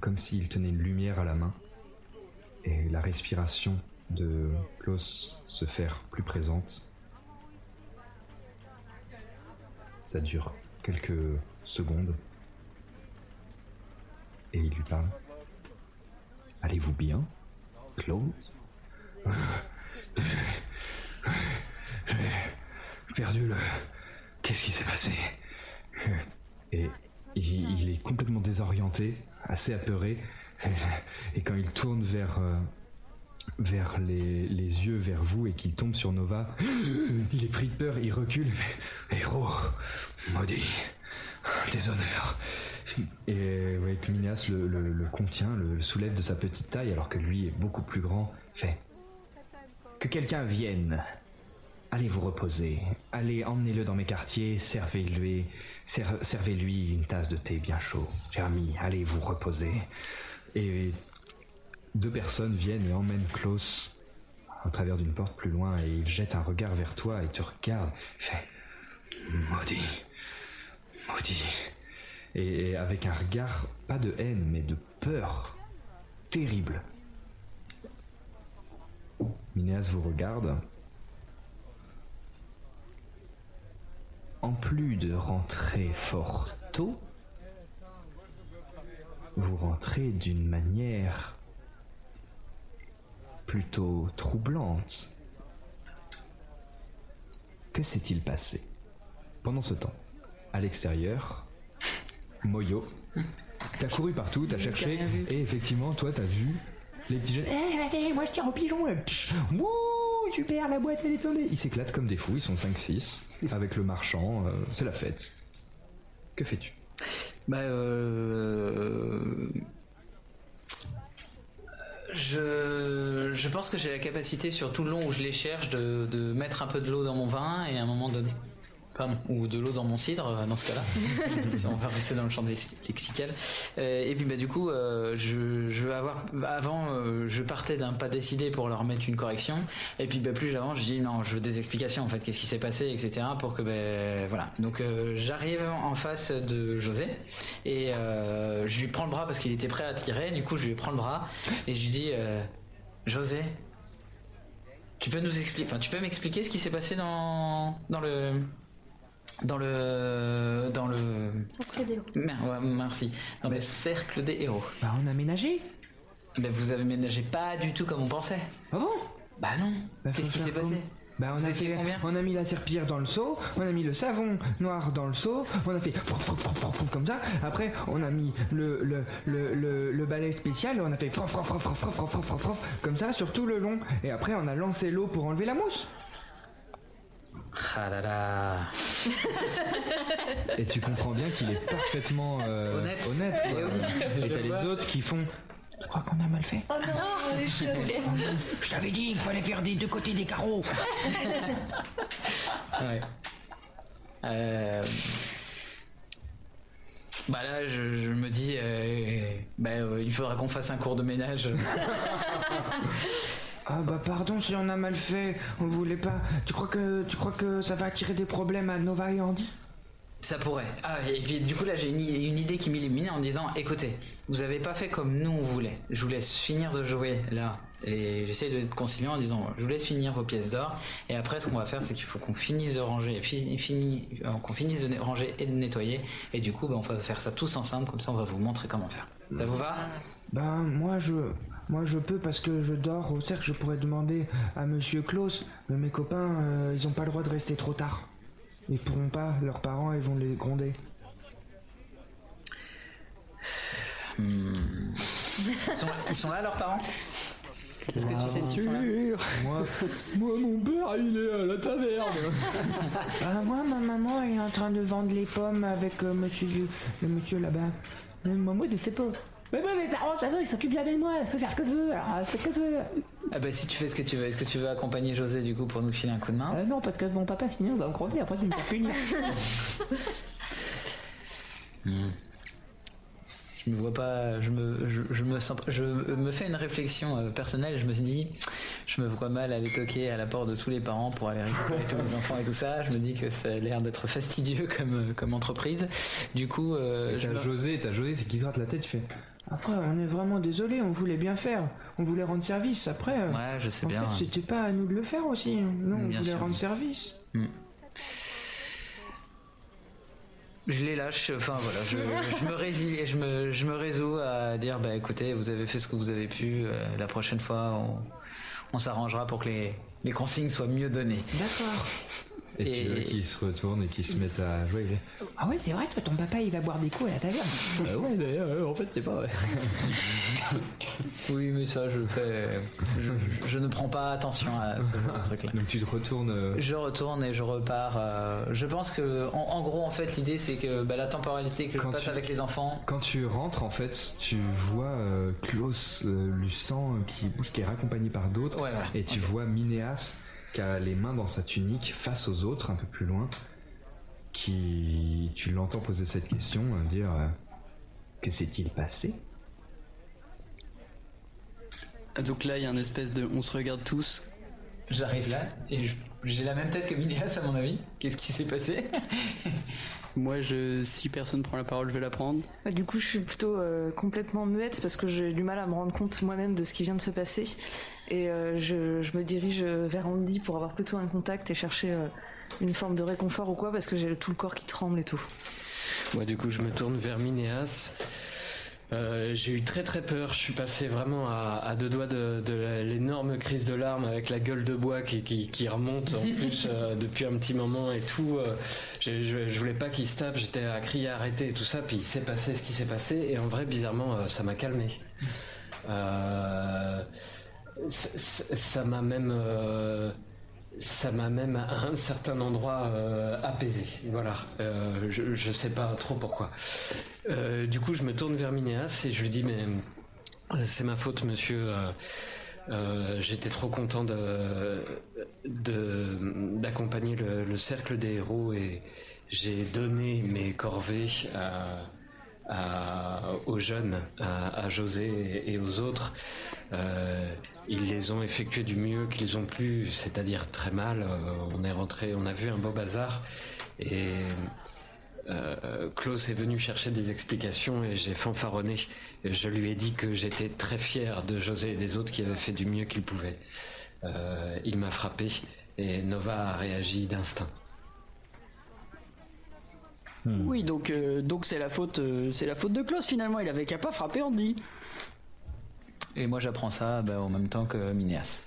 comme s'il tenait une lumière à la main, et la respiration de Klaus se faire plus présente. Ça dure quelques secondes. Et il lui parle. Allez-vous bien, Klaus perdu le. Qu'est-ce qui s'est passé Et il, est complètement désorienté, assez apeuré. Et quand il tourne vers, euh, vers les, les yeux vers vous et qu'il tombe sur Nova, il est pris de peur, il recule. Mais, héros, maudit, déshonneur. Et ouais, Minas le, le- le contient, le soulève de sa petite taille alors que lui est beaucoup plus grand. Fait que quelqu'un vienne. Allez vous reposer. Allez, emmenez-le dans mes quartiers, servez-lui, ser- servez-lui une tasse de thé bien chaud. Jeremy, allez vous reposer. Et deux personnes viennent et emmènent Klaus au travers d'une porte plus loin et il jette un regard vers toi et te regarde. Il fait Maudit, Maudit. Et, et avec un regard, pas de haine, mais de peur. Terrible. Minéas vous regarde. En plus de rentrer fort tôt, vous rentrez d'une manière plutôt troublante. Que s'est-il passé Pendant ce temps, à l'extérieur, Moyo, t'as couru partout, t'as cherché, et effectivement, toi, t'as vu les petits jeunes. Eh, allez, moi je tire au pigeon. Wouh, super, la boîte elle est tombée. Ils s'éclatent comme des fous, ils sont 5-6, avec le marchand, euh, c'est la fête. Que fais-tu? Bah, euh... Je, je pense que j'ai la capacité sur tout le long où je les cherche de, de mettre un peu de l'eau dans mon vin et à un moment donné. Pardon, ou de l'eau dans mon cidre euh, dans ce cas-là. si on va rester dans le champ lex- lexical. Euh, et puis bah du coup, euh, je, je vais avoir. Avant, euh, je partais d'un pas décidé pour leur mettre une correction. Et puis bah, plus j'avance, je dis non, je veux des explications en fait, qu'est-ce qui s'est passé, etc. Pour que ben voilà. Donc euh, j'arrive en face de José et je lui prends le bras parce qu'il était prêt à tirer. Du coup, je lui prends le bras et je lui dis José, tu peux nous expliquer, enfin, tu peux m'expliquer ce qui s'est passé dans, dans le, dans le dans le cercle des héros. Ouais, merci. Dans Mais... le cercle des héros. Bah on a ménagé. Bah vous avez ménagé pas du tout comme on pensait. Ah bon Bah non. Bah, Qu'est-ce qui s'est passé. Bah on a, fait, on a mis la serpillière dans le seau, on a mis le savon noir dans le seau, on a fait comme ça. Après on a mis le le, le, le, le balai spécial, on a fait frof, frof, frof, comme ça sur tout le long. Et après on a lancé l'eau pour enlever la mousse. Ah là là. Et tu comprends bien qu'il est parfaitement euh, Honnête. honnête quoi. Eh. Et t'as les autres qui font. Je crois qu'on a mal fait? Oh non, je suis désolée. Je t'avais dit qu'il fallait faire des deux côtés des carreaux. Ouais. Euh... Bah là, je, je me dis, euh, bah, euh, il faudra qu'on fasse un cours de ménage. Ah bah pardon si on a mal fait, on voulait pas. Tu crois que tu crois que ça va attirer des problèmes à Nova et Andy? Ça pourrait. Ah, et puis du coup là j'ai une, une idée qui m'illuminait en disant écoutez, vous avez pas fait comme nous on voulait. Je vous laisse finir de jouer là. Et j'essaie de être conciliant en disant je vous laisse finir vos pièces d'or. Et après ce qu'on va faire c'est qu'il faut qu'on finisse de ranger, fini, euh, qu'on finisse de ranger et de nettoyer. Et du coup bah, on va faire ça tous ensemble, comme ça on va vous montrer comment faire. Ça vous va? Ben moi je moi je peux parce que je dors au cercle, je pourrais demander à monsieur Klaus, mais mes copains euh, ils ont pas le droit de rester trop tard. Ils pourront pas, leurs parents ils vont les gronder. Hmm. ils, sont, ils sont là leurs parents? Est-ce que tu sais là? Moi, moi mon père il est à la taverne. ah moi ma maman elle est en train de vendre les pommes avec euh, monsieur le monsieur là-bas. Mais maman je sais pas. Mais moi, mes parents, de toute façon, ils s'occupent bien de moi, elle peut faire ce que veut, alors elle fait ce que veut. Ah bah si tu fais ce que tu veux, est-ce que tu veux accompagner José du coup pour nous filer un coup de main? Euh, non, parce que mon papa, sinon, va me gronder, après, tu me faire punir. Je me vois pas, je me, je, je me sens, je me fais une réflexion euh, personnelle. Je me suis dit, je me vois mal aller toquer à la porte de tous les parents pour aller récupérer tous les enfants et tout ça. Je me dis que ça a l'air d'être fastidieux comme, comme entreprise. Du coup, euh, je t'as me- José, t'as José, c'est qui se gratte la tête, tu fais. Après, on est vraiment désolé, on voulait bien faire, on voulait rendre service. Après, euh, Ouais, je sais en bien. fait, c'était pas à nous de le faire aussi. Nous, on Bien voulait sûr. rendre service. Je les lâche, enfin voilà, je, je me résilie, je me, je me résous à dire bah écoutez, vous avez fait ce que vous avez pu, euh, la prochaine fois on, on s'arrangera pour que les, les consignes soient mieux données. D'accord. Et, Et- tu veux qu'ils se retournent et qu'ils se mettent à jouer. Ah ouais, c'est vrai, toi, ton papa, il va boire des coups à la taverne. Ah ouais, d'ailleurs, en fait, c'est pas vrai. oui, mais ça, je fais. Je, je ne prends pas attention à ce truc-là. Donc tu te retournes. euh, Je retourne et je repars. euh, je pense que, en, en gros, en fait, l'idée, c'est que bah, la temporalité que Quand je passe tu- avec les enfants. Quand tu rentres, en fait, tu vois euh, Klaus euh, Lucent euh, qui bouge, qui est raccompagné par d'autres, Ouais, voilà. et tu vois Minéas qui a les mains dans sa tunique face aux autres, un peu plus loin, qui, tu l'entends poser cette question, euh, dire euh, que s'est-il passé? Donc là, il y a un espèce de. On se regarde tous J'arrive là et je- j'ai la même tête que Minéas à mon avis. Qu'est-ce qui s'est passé? Moi, je, si personne prend la parole, je vais la prendre. Bah, Du coup, je suis plutôt euh, complètement muette parce que j'ai du mal à me rendre compte moi-même de ce qui vient de se passer. Et euh, je, je me dirige vers Andy pour avoir plutôt un contact et chercher euh, une forme de réconfort ou quoi parce que j'ai tout le corps qui tremble et tout. Moi, du coup, je me tourne vers Minéas. Euh, j'ai eu très très peur. Je suis passé vraiment à, à deux doigts de, de l'énorme crise de larmes avec la gueule de bois qui, qui, qui remonte en plus euh, depuis un petit moment et tout. Euh, je, je, je voulais pas qu'il se tape. J'étais à crier arrêter et tout ça. Puis il s'est passé ce qui s'est passé. Et en vrai, bizarrement, euh, ça m'a calmé. Euh, ça m'a même. Ça m'a même à un certain endroit euh, apaisé. Voilà. Euh, je, je sais pas trop pourquoi. Euh, du coup, je me tourne vers Minéas et je lui dis mais c'est ma faute, monsieur. J'étais trop content d'accompagner le, le cercle des héros et j'ai donné mes corvées aux jeunes, à, José et aux autres. Ils les ont effectués du mieux qu'ils ont pu, c'est-à-dire très mal. Euh, on est rentré, on a vu un beau bazar et euh, Klaus est venu chercher des explications et j'ai fanfaronné. Et Je lui ai dit que j'étais très fier de José et des autres qui avaient fait du mieux qu'ils pouvaient. Euh, il m'a frappé et Nova a réagi d'instinct. Oui, donc euh, donc c'est la faute, euh, c'est la faute de Klaus finalement. Il avait qu'à pas frapper Andy. Et moi j'apprends ça bah, en même temps que Minéas.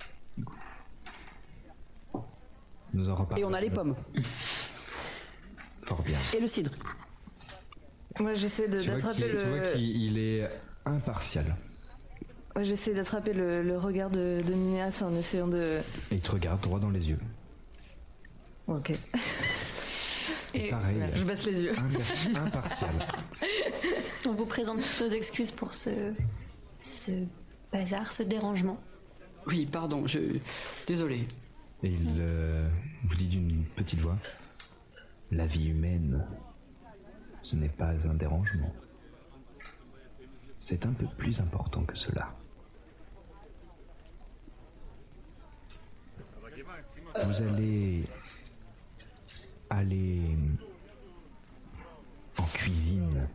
Nous en Et on a les pommes Fort bien. et le cidre. Moi, j'essaie de- Tu vois d'attraper qu'il tu vois le. qu'il- il est impartial. Ouais, j'essaie d'attraper le, le regard de, de Minéas en essayant de. Et il te regarde droit dans les yeux. Ok. Et pareil. voilà, je baisse les yeux. imper- impartial. On vous présente toutes nos excuses pour ce, ce bazar, ce dérangement. Oui, pardon, je désolé. Et il euh, vous dit d'une petite voix La vie humaine, ce n'est pas un dérangement. C'est un peu plus important que cela. Vous allez aller en cuisine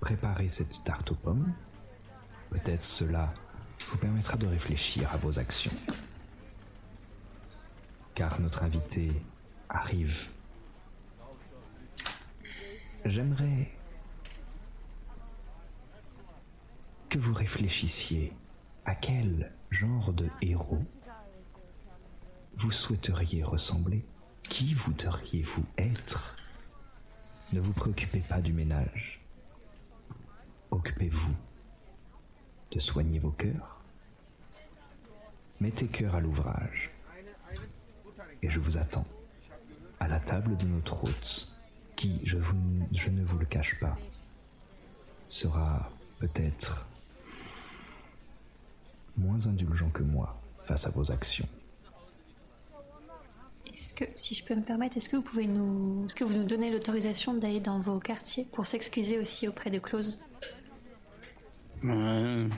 préparer cette tarte aux pommes. Peut-être cela vous permettra de réfléchir à vos actions car notre invité arrive. J'aimerais que vous réfléchissiez à quel genre de héros vous souhaiteriez ressembler, qui voudriez-vous être. Ne vous préoccupez pas du ménage. Occupez-vous de soigner vos cœurs. Mettez cœur à l'ouvrage et je vous attends à la table de notre hôte, qui, je, vous- je ne vous le cache pas, sera peut-être moins indulgent que moi face à vos actions. Est-ce que, si je peux me permettre, est-ce que vous pouvez nous, est-ce que vous nous donnez l'autorisation d'aller dans vos quartiers pour s'excuser aussi auprès de Klaus Moi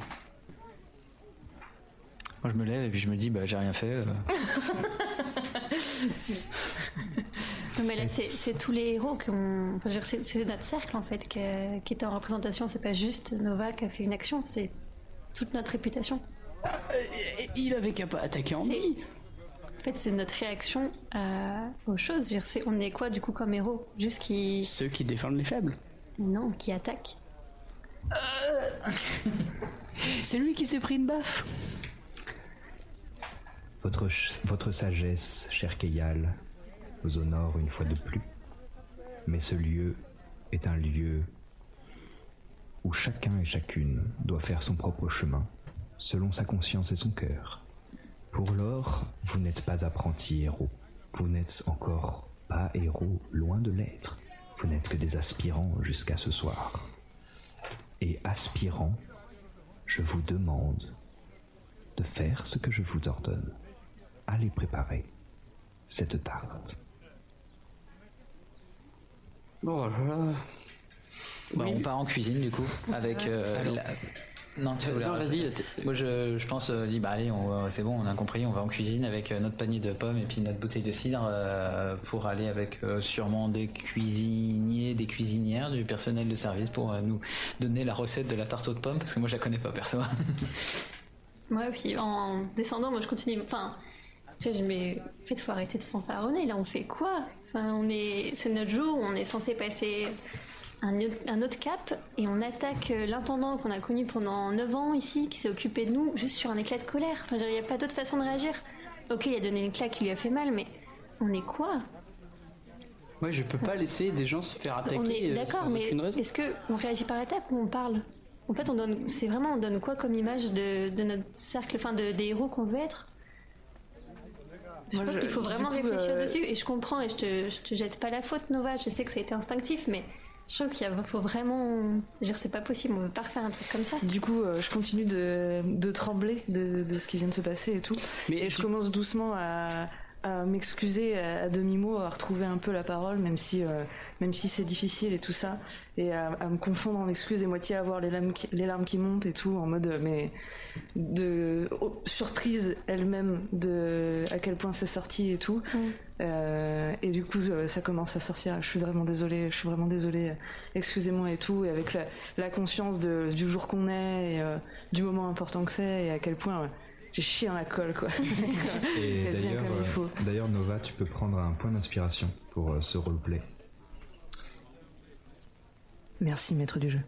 je me lève et puis je me dis bah j'ai rien fait. euh. Non, mais là, c'est, c'est tous les héros qui ont. enfin, je veux dire, c'est, c'est notre cercle en fait qui, a- qui est en représentation. C'est pas juste Nova qui a fait une action, c'est toute notre réputation. Il avait qu'à pas attaquer Andy. En fait, c'est notre réaction à- aux choses. Je veux dire, c'est- on est quoi du coup comme héros? Juste qui. Ceux qui défendent les faibles. Non, qui attaquent. C'est lui qui s'est pris une baffe. Votre sagesse, cher Keyal, vous honore une fois de plus. Mais ce lieu est un lieu où chacun et chacune doit faire son propre chemin, selon sa conscience et son cœur. Pour l'or, vous n'êtes pas apprenti héros. Vous n'êtes encore pas héros, loin de l'être. Vous n'êtes que des aspirants jusqu'à ce soir. Et aspirants, je vous demande de faire ce que je vous ordonne. Allez préparer cette tarte. Oh là là. Bah, On part en cuisine du coup avec euh, la, Non, tu voulais Non, rajouter vas-y, Moi, je, je pense, euh, dis, bah allez, c'est bon, on a compris, on va en cuisine avec euh, notre panier de pommes et puis notre bouteille de cidre euh, pour aller avec euh, sûrement des cuisiniers, des cuisinières, du personnel de service pour euh, nous donner la recette de la tarte aux pommes parce que moi, je la connais pas perso. Ouais, puis en descendant, moi je continue. Enfin, tu sais, je me en fait, faut arrêter de fanfaronner. Là, on fait quoi? Enfin, on est, c'est notre jour, on est censé passer un, autre- un autre cap et on attaque euh, l'intendant qu'on a connu pendant 9 ans ici, qui s'est occupé de nous, juste sur un éclat de colère. Enfin, il n'y a pas d'autre façon de réagir. Ok, il a donné une claque qui lui a fait mal, mais on est quoi? Moi, je peux pas laisser des gens se faire attaquer. On est euh, d'accord, mais est-ce que on réagit par étapes ou on parle? En fait, on donne, c'est vraiment, on donne quoi comme image de, de notre cercle, enfin, de, des héros qu'on veut être? Je Moi, pense qu'il faut vraiment coup, réfléchir euh, dessus, et je comprends, et je te, je te jette pas la faute, Nova. Je sais que ça a été instinctif, mais je trouve qu'il y a- faut vraiment, c'est-à-dire, c'est pas possible. On veut pas refaire un truc comme ça. Du coup, euh, je continue de, de trembler de, de ce qui vient de se passer et tout. et je commence doucement à, à m'excuser à, à demi-mot, à retrouver un peu la parole, même si, euh, même si c'est difficile et tout ça. Et à, à me confondre en excuses et moitié à avoir les larmes, qui, les larmes qui montent et tout, en mode, euh, mais de oh, surprise elle-même de à quel point c'est sorti et tout. Euh, et du coup, ça commence à sortir. Je suis vraiment désolée, je suis vraiment désolée. Excusez-moi et tout. Et avec la, la conscience de, du jour qu'on est et euh, du moment important que c'est et à quel point j'ai chié dans la colle, quoi. Et Être bien d'ailleurs, comme il faut. euh, d'ailleurs, Nova, tu peux prendre un point d'inspiration pour euh, ce roleplay. Merci, maître du jeu.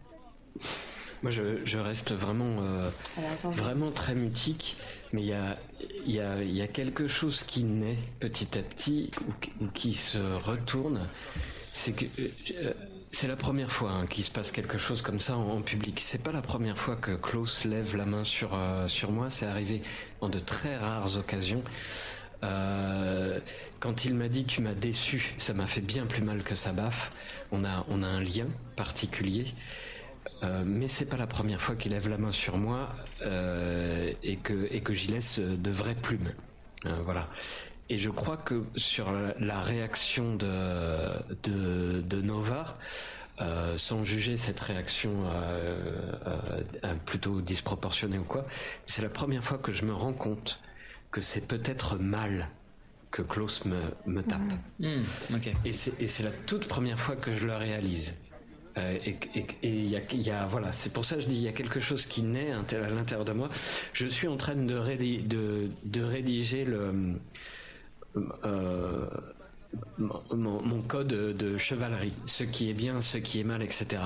Moi, je, je reste vraiment, euh, Alors, vraiment très mutique, mais il y a, il y, a, il y a quelque chose qui naît petit à petit ou, qui- ou qui se retourne. C'est que euh, c'est la première fois hein, qu'il se passe quelque chose comme ça en, public. C'est pas la première fois que Klaus lève la main sur euh, moi. C'est arrivé en de très rares occasions. Euh, quand il m'a dit tu m'as déçu, ça m'a fait bien plus mal que ça baffe. On a un lien particulier. Euh, mais c'est pas la première fois qu'il lève la main sur moi et que et que j'y laisse de vraies plumes. Voilà. Et je crois que sur la, réaction de de, de Nova, euh, sans juger cette réaction euh, euh, plutôt disproportionnée ou quoi, c'est la première fois que je me rends compte que c'est peut-être mal que Klaus me, me tape. Hmm. Et c'est et c'est la toute première fois que je le réalise. Euh, et et- et il y a, il y a- voilà, c'est pour ça que je dis il y a quelque chose qui naît à inté- à l'intérieur de moi. Je suis en train de, rédi- de, de rédiger le mon, mon- code de chevalerie, ce qui est bien, ce qui est mal, etc.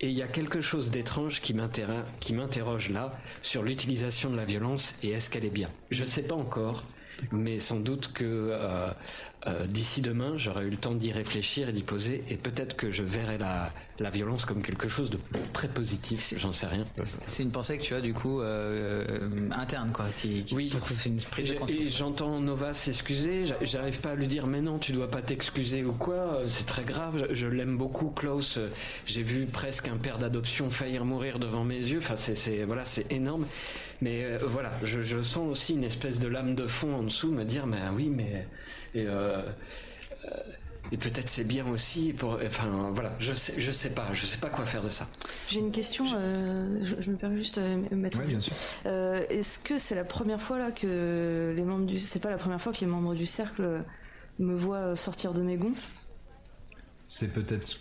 Et il y a quelque chose d'étrange qui m'interroge là sur l'utilisation de la violence et est-ce qu'elle est bien. Je ne sais pas encore, mais sans doute que euh, euh, d'ici demain, j'aurai eu le temps d'y réfléchir et d'y poser, et peut-être que je verrai la, la violence comme quelque chose de très positif. J'en sais rien. C'est une pensée que tu as du coup euh, euh, interne quoi, qui, qui Oui. c'est une prise de conscience. j'entends Nova s'excuser, j'a- j'arrive pas à lui dire mais non tu dois pas t'excuser ou quoi, euh, c'est très grave, je, je l'aime beaucoup Klaus, euh, j'ai vu presque un père d'adoption faillir mourir devant mes yeux, enfin c'est, c'est- voilà c'est énorme, mais euh, voilà je, je sens aussi une espèce de lame de fond en dessous me dire mais ah oui mais et, euh, euh, et peut-être c'est bien aussi pour enfin voilà je sais je sais pas je sais pas quoi faire de ça. J'ai une question, euh, je, je me permets juste, euh, maître. Ouais, du bien sûr. Euh, Est-ce que c'est la première fois là que les membres du, c'est pas la première fois que les membres du cercle me voient sortir de mes gonds? C'est peut-être.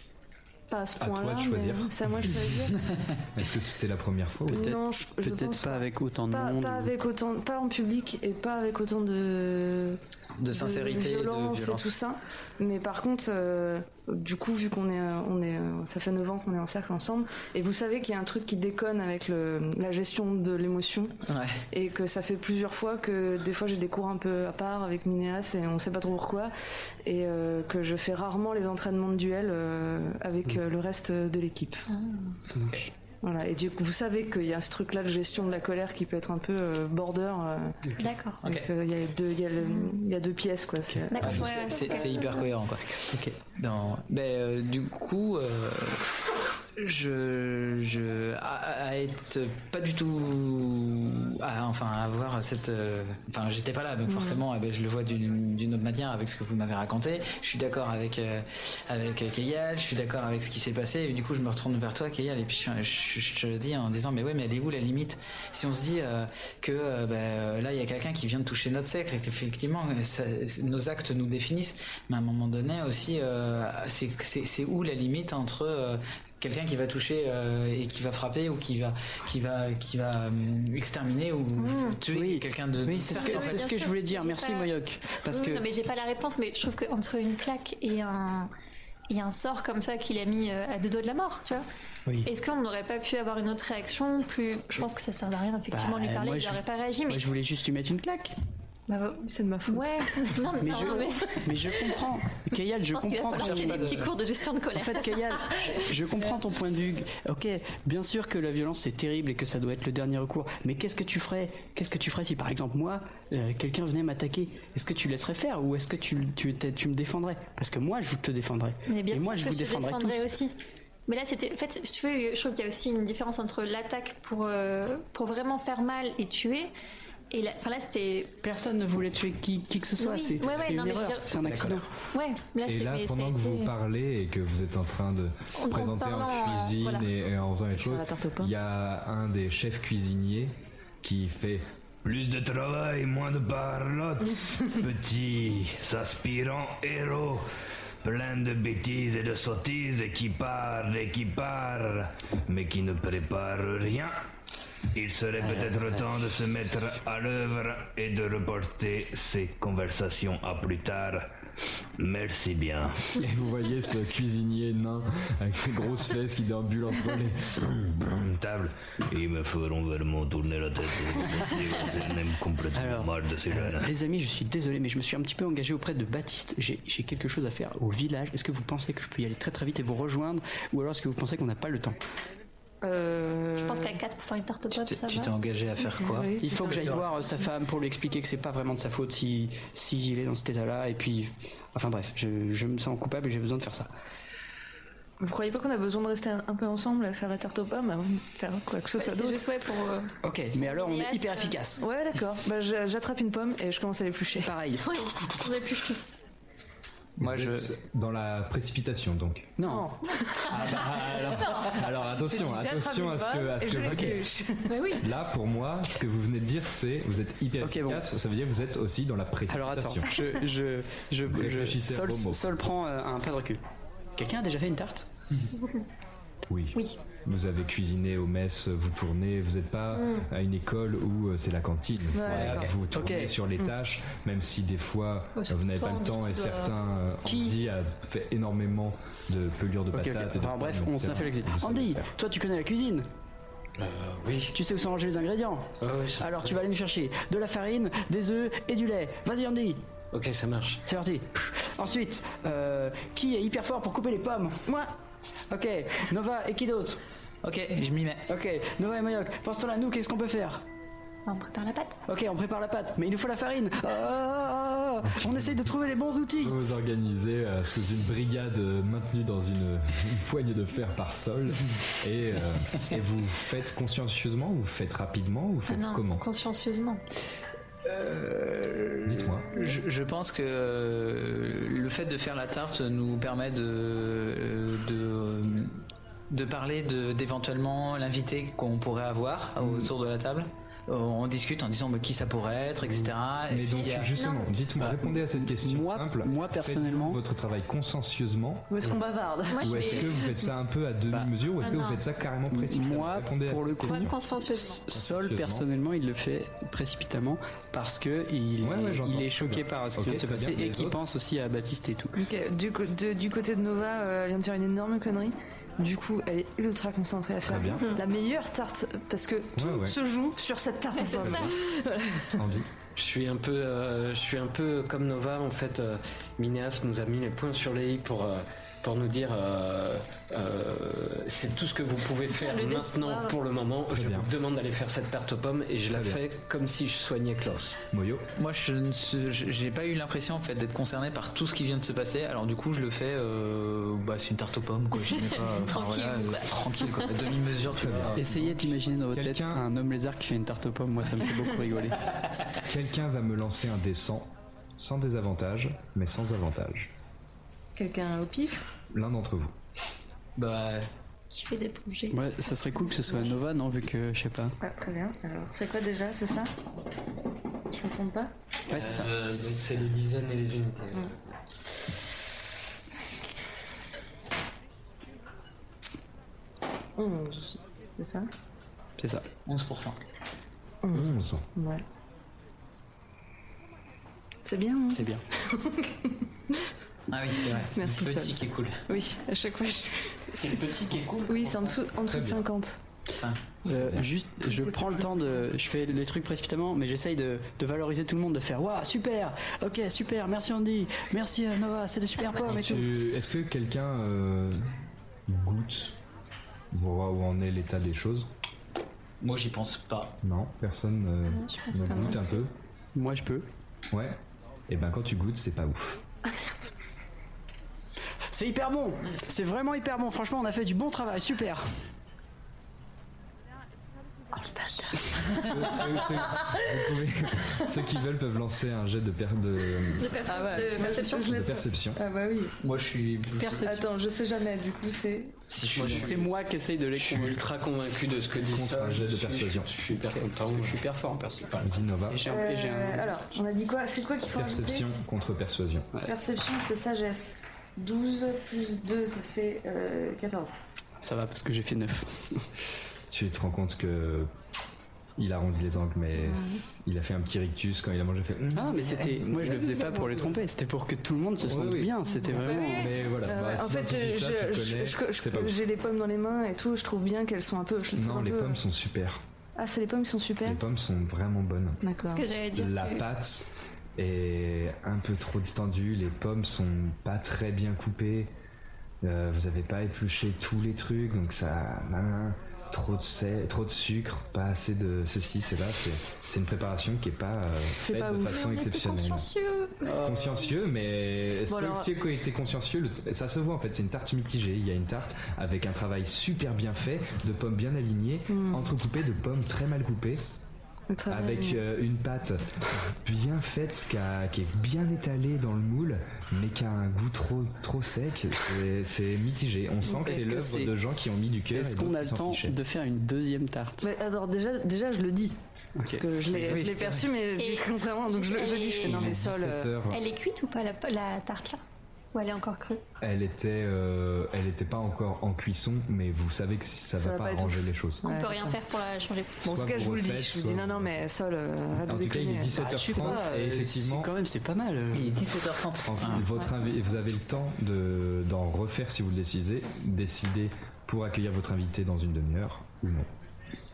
Pas à ce À toi point-là, de c'est à moi de choisir. Est-ce que c'était la première fois ou Non, je- je peut-être pense pas avec autant de pas, monde. pas avec autant, pas en public et pas avec autant de De sincérité, de violence, violence. et tout ça. Mais par contre, euh, du coup, vu qu'on est, euh, on est, euh, ça fait 9 ans qu'on est en cercle ensemble, et vous savez qu'il y a un truc qui déconne avec le, la gestion de l'émotion, et que ça fait plusieurs fois que des fois j'ai des cours un peu à part avec Minéas et on sait pas trop pourquoi, et euh, que je fais rarement les entraînements de duel euh, avec euh, le reste de l'équipe. Voilà, et du coup, vous savez qu'il y a ce truc-là de gestion de la colère qui peut être un peu euh, border. euh, D'accord. euh, il y, a deux- y, y a pièces, quoi. c'est- Ouais, hyper cohérent quoi. Ok. Dans, ben, euh, du coup, euh, je, je, à, à être pas du tout à, enfin, à avoir cette. euh, Enfin, j'étais pas là, donc forcément, eh ben, je le vois d'une autre manière avec ce que vous m'avez raconté. Je suis d'accord avec euh, avec euh, Keyal, je suis d'accord avec ce qui s'est passé. Et du coup, je me retourne vers toi, Keyal, et puis je, je- je te le dis en disant, mais ouais, mais elle est où la limite? Si on se dit euh, que euh, là, il y a quelqu'un qui vient de toucher notre sacre et qu'effectivement, nos actes nous définissent, mais à un moment donné aussi, c'est où la limite entre quelqu'un qui va toucher euh, et qui va frapper ou qui va qui va qui va euh, exterminer ou tuer quelqu'un de Oui, c'est ce que, ce je voulais dire. Merci pas- Moyoc. Parce Oui, que Non, mais j'ai pas la réponse, mais je trouve qu'entre une claque et un, et un sort comme ça qu'il a mis euh, à deux doigts de la mort, tu vois. Oui. Est-ce qu'on n'aurait pas pu avoir une autre réaction plus. Je pense que ça sert à rien, effectivement, de lui Bah, parler, moi, il n'aurait pas réagi, mais. moi, je voulais juste lui mettre une claque. C'est de ma faute. Ouais, non, mais, Mais non, je, mais- mais je comprends. Kayal, je, comprends. ait des petits cours de gestion de colère. En fait, Kayal, je comprends ton point de vue. Ok, bien sûr que la violence c'est terrible et que ça doit être le dernier recours. Mais qu'est-ce que tu ferais Qu'est-ce que tu ferais si par exemple moi, euh, quelqu'un venait m'attaquer? Est-ce que tu laisserais faire ou est-ce que tu, tu, tu me défendrais? Parce que moi, je te défendrais. Mais bien et sûr moi, je que vous défendrais défendrais tous. aussi. Mais là, c'était. En fait, si tu veux, je trouve qu'il y a aussi une différence entre l'attaque pour, euh, pour vraiment faire mal et tuer. Et enfin, là, c'était. Personne ne voulait tuer qui, qui que ce soit. Oui, C'est ouais, ouais, je un accident. Ouais, là, Et là, pendant que vous parlez et que vous êtes en train de En- en présenter en euh, cuisine voilà. et, et en faisant les choses, il y a un des chefs cuisiniers qui fait Plus de travail, moins de parlotte. Petit aspirant héros. Plein de bêtises et de sottises qui parle et qui parle, mais qui ne prépare rien. Il serait peut-être temps de se mettre à l'œuvre et de reporter ces conversations à plus tard. Merci bien. Et vous voyez ce cuisinier nain avec ses grosses fesses qui déambule entre les. Une table. Ils me feront vraiment tourner la tête. N'aime complètement mal de ces jeunes. Les amis, je suis désolé, mais je me suis un petit peu engagé auprès de Baptiste. J'ai j'ai quelque chose à faire au village. Est-ce que vous pensez que je peux y aller très très vite et vous rejoindre? Ou alors est-ce que vous pensez qu'on n'a pas le temps? Je pense qu'à 4 pour faire une tarte aux pommes, ça Tu t'es engagé à faire quoi Il faut que j'aille voir euh, sa femme pour lui expliquer que c'est pas vraiment de sa faute si, si il est dans cet état-là. Et puis, enfin bref, je, je me sens coupable et j'ai besoin de faire ça. Vous croyez pas qu'on a besoin de rester un, peu ensemble à faire la tarte aux pommes avant de faire quoi que ce soit C'est d'autre juste ouais pour. euh, Ok, mais alors on est hyper euh, efficace. Ouais, d'accord. Bah, j'a- j'attrape une pomme et je commence à l'éplucher. Pareil. Ouais, on épluche tous. Moi, je. Dans la précipitation, donc. Non. Ah bah, alors, alors, attention, attention à ce que. À ce que je vous oui. Là, pour moi, ce que vous venez de dire, c'est vous êtes hyper Ok, bon. efficace. Ça veut dire que vous êtes aussi dans la précipitation. Alors attends, je, je, je, je, Sol. Sol prend euh, un pas de recul. Quelqu'un a déjà fait une tarte? Oui. Oui. Vous avez cuisiné aux messes, vous tournez, vous n'êtes pas Mm. à une école où euh, c'est la cantine. Ouais, vous tournez sur les Mm. tâches, même si des fois vous n'avez pas le temps et certains. euh, Andy a fait énormément de pelures de Ok, ok. patates. et de Enfin bref, on s'en fait la cuisine. Andy, toi tu connais la cuisine Euh, oui. Tu sais où sont rangés les ingrédients Alors tu vas aller nous chercher de la farine, des œufs et du lait. Vas-y Andy Ok, ça marche. C'est parti. Ensuite, euh, qui est hyper fort pour couper les pommes? Moi. Ok. Nova et qui d'autre Ok, je m'y mets. Ok. Nova et Mayoc. Pensons à nous, qu'est-ce qu'on peut faire On prépare la pâte. Ok, on prépare la pâte, mais il nous faut la farine. Ah, on essaye de trouver les bons outils. Vous vous organisez euh, sous une brigade euh, maintenue dans une, une poigne de fer par sol et, euh, et vous faites consciencieusement, vous faites rapidement, vous Ah faites non, comment? consciencieusement. Dites-moi. Je, je pense que euh, le fait de faire la tarte nous permet de euh, de, de parler de d'éventuellement l'invité qu'on pourrait avoir autour de la table. Euh, On discute en disant bah, qui ça pourrait être, etc. Et Mais donc a- justement, dites-moi, Bah, répondez à cette question moi- simple. moi, personnellement- votre travail consciencieusement Où est-ce qu'on bavarde Moi, je ou est-ce que vous faites ça un peu à demi-mesure ou est-ce Ah que non. vous faites ça carrément précipitamment Moi, Répondez pour le coup, question. Moi, consciencieusement. Sol personnellement, il le fait précipitamment parce que il, Ouais, ouais, j'entends. il est choqué par ce qui vient de se passer et qu'il pense aussi à Baptiste et tout. Ok, du, co- de- du côté de Nova, euh, elle vient de faire une énorme connerie. Du coup, elle est ultra concentrée à faire bien. la meilleure tarte parce que tout ouais. se joue sur cette tarte. Ça. Andy Je suis un peu, euh, je suis un peu comme Nova en fait. euh, Minéas nous a mis les points sur les i pour euh, pour nous dire euh, euh, c'est tout ce que vous pouvez faire maintenant pour le moment. je bien. vous demande d'aller faire cette tarte aux pommes et je la bien. fais comme si je soignais Klaus. Moyo, Moi, je j'ai pas eu l'impression en fait d'être concerné par tout ce qui vient de se passer. Alors du coup, je le fais. euh, bah, c'est une tarte aux pommes, quoi. Je pas. Tranquille. voilà, tranquille, quoi. À demi mesure, tu vois. Essayez d'imaginer dans votre tête un homme lézard qui fait une tarte aux pommes. Moi, ça me fait beaucoup rigoler. quelqu'un va me lancer un 100, sans désavantage, mais sans avantage. Quelqu'un au pif L'un d'entre vous. Bah, Qui fait des plongées. Ouais, ça serait cool que ce soit Nova, non Vu que je sais pas. Ouais, très bien. Alors, c'est quoi déjà C'est ça? Je me trompe pas? Ouais, c'est ça. Euh, donc c'est les dizaines et les unités. Onze. C'est ça? C'est ça. 11%. 11. Ouais. C'est bien, hein? C'est bien. Ah oui, c'est vrai. C'est Merci, le petit qui est cool. Oui, à chaque fois. je- C'est le petit qui est cool. Oui, c'est en dessous, en dessous de bien. 50. Euh, juste, je prends le temps de. Je fais les trucs précipitamment, mais j'essaye de, de valoriser tout le monde, de faire Waouh, super Ok, super, merci Andy, merci euh, Nova, c'était super pomme et. Tu- Est-ce que quelqu'un euh, goûte, voit où en est l'état des choses? Moi, j'y pense pas. Non, personne euh, ne goûte un peu? Moi, je peux. Ouais. Et ben quand tu goûtes, c'est pas ouf. C'est hyper bon C'est vraiment hyper bon, franchement, on a fait du bon travail, super Ceux, ceux- ceux- vous pouvez- ceux qui veulent peuvent lancer un jet de, per- de, De, perce- Ah ouais, de moi, je- perception. de perception. Ah bah oui. Moi, je suis. Attends, je sais jamais, du coup c'est. Si Moi, suis, C'est moi qui essaye de les Je suis ultra convaincu de ce que dit Contre ça. un jet de Je suis- persuasion. Je suis hyper content. Je suis hyper fort en un- Euh, alors, on a dit quoi? C'est quoi qu'il faut Perception contre persuasion. Perception, c'est sagesse. 12 plus 2, ça fait euh, 14. Ça va parce que j'ai fait 9. Tu te rends compte que il arrondit les angles, mais il a fait un petit rictus quand il a mangé. Fait, Ah, mais c'était. Moi, je le faisais pas pour les tromper, c'était pour que tout le monde se sente Oui, oui. bien. C'était vraiment. Mais voilà. Euh, bah, en fait, j'ai les pommes dans les mains et tout, je trouve bien qu'elles sont un peu. je les Non, un les peu- pommes sont super. Ah, c'est les pommes qui sont super Les pommes sont vraiment bonnes. D'accord. Ce que j'allais dire. La tu- pâte est un peu trop distendue, les pommes sont pas très bien coupées, euh, vous avez pas épluché tous les trucs, donc ça nan, trop de sel, trop de sucre, pas assez de ceci. C'est, c'est une préparation qui est pas euh, faite pas de ouf. façon exceptionnelle. consciencieux. Consciencieux, mais Bon, alors- consciencieux qui était consciencieux, le- ça se voit en fait. C'est une tarte mitigée. Il y a une tarte avec un travail super bien fait, de pommes bien alignées, Hmm. entrecoupées de pommes très mal coupées. Avec euh, une pâte bien faite qui, a- qui est bien étalée dans le moule mais qui a un goût trop trop sec c'est- mitigé on sent que c'est l'œuvre de gens qui ont mis du cœur Est-ce qu'on a le temps fichaient. de faire une deuxième tarte? Mais alors, déjà, déjà, je le dis. Parce que je l'ai Oui, perçu, mais j'ai Et- cru contrairement, donc je, le- je le dis. Je fais non, mais sol. euh, 17 heures. Elle est cuite ou pas la, la tarte là? Ou elle est encore crue elle était euh, elle était pas encore en cuisson mais vous savez que ça, Ça va va pas arranger les choses On Ouais, peut rien faire pour la changer. Bon, en tout cas, je vous le dis. Je vous dis non, non, mais sol, euh, arrête en de tout cas il est déconner. 17h30 Bah, je sais pas, et euh, effectivement c'est- quand même, c'est pas mal. euh. Il est 17h30. En- Ah. votre invi- vous avez le temps de- d'en refaire si vous le décidez, décider pour accueillir votre invité dans une demi-heure ou non,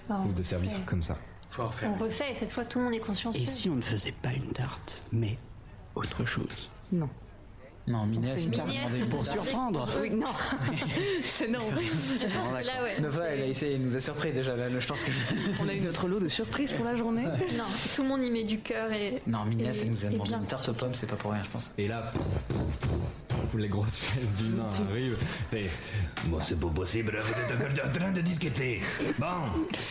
Bah, ou de servir comme ça. Faut en refaire. On refait et cette fois tout le monde est consciencieux. Et si on ne faisait pas une tarte, mais autre chose? Non. Non, demandé Minéas, Pour surprendre Oui, non. c'est non. Je pense que là, ouais. Nova, c'est- elle a essayé, elle nous a surpris déjà. Là, je pense que. On a eu notre lot de surprises pour la journée. Non, tout le monde y met du cœur et. Non, Minéas, et- elle nous a demandé une tarte aux pommes, c'est pas pour rien, je pense. Et là, les grosses fesses du nain arrivent. Et Bon, c'est pas possible, vous êtes encore en train de discuter. Bon,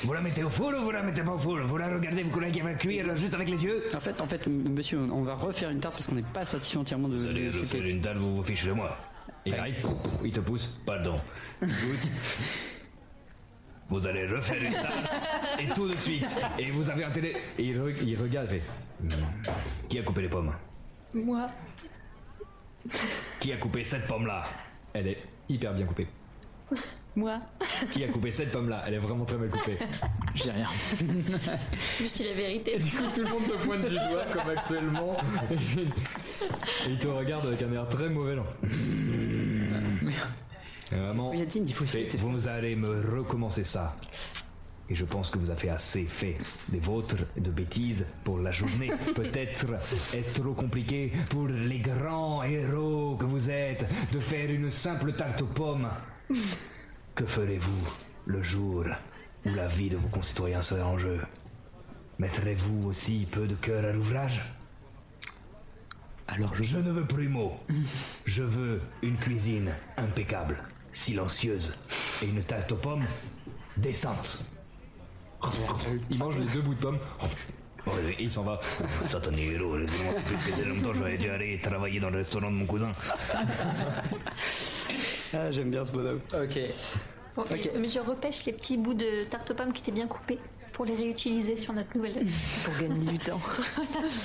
vous la mettez au four ou vous la mettez pas au four Vous la regardez, vous croyez qu'elle va cuire juste avec les yeux? En fait, en fait, monsieur, on va refaire une tarte parce qu'on n'est pas satisfait entièrement de, allez refaire qu'est- une table, vous vous fichez de moi. Il arrive, il te pousse, pardon. Écoute, vous allez refaire une table, et tout de suite. Et vous avez intérêt. et il, re- il regarde et fait Hmm. Qui a coupé les pommes? Moi. Qui a coupé cette pomme-là? Elle est hyper bien coupée. Moi. Qui a coupé cette pomme-là? Elle est vraiment très mal coupée. Je dis rien. Juste dis la vérité. Du coup, tout le monde te pointe du doigt comme actuellement. Et il te regarde avec un air très mauvais. Là. Et Vraiment. Yadine, il faut essayer. Vous allez me recommencer ça. Et je pense que vous avez assez fait des vôtres et de bêtises pour la journée. Peut-être est-ce trop compliqué pour les grands héros que vous êtes de faire une simple tarte aux pommes. Que ferez-vous le jour où la vie de vos concitoyens sera en jeu? Mettrez-vous aussi peu de cœur à l'ouvrage? Alors je... ne veux plus mot. Je veux une cuisine impeccable, silencieuse et une tarte aux pommes décente. Il mange les deux bouts de pomme. Oh, et il s'en va. Héros, ça fait longtemps, j'aurais dû aller travailler dans le restaurant de mon cousin. Ah, j'aime bien ce bonhomme. Ok. Bon, et- mais je repêche les petits bouts de tarte aux pommes qui étaient bien coupés pour les réutiliser sur notre nouvelle. Pour gagner du temps.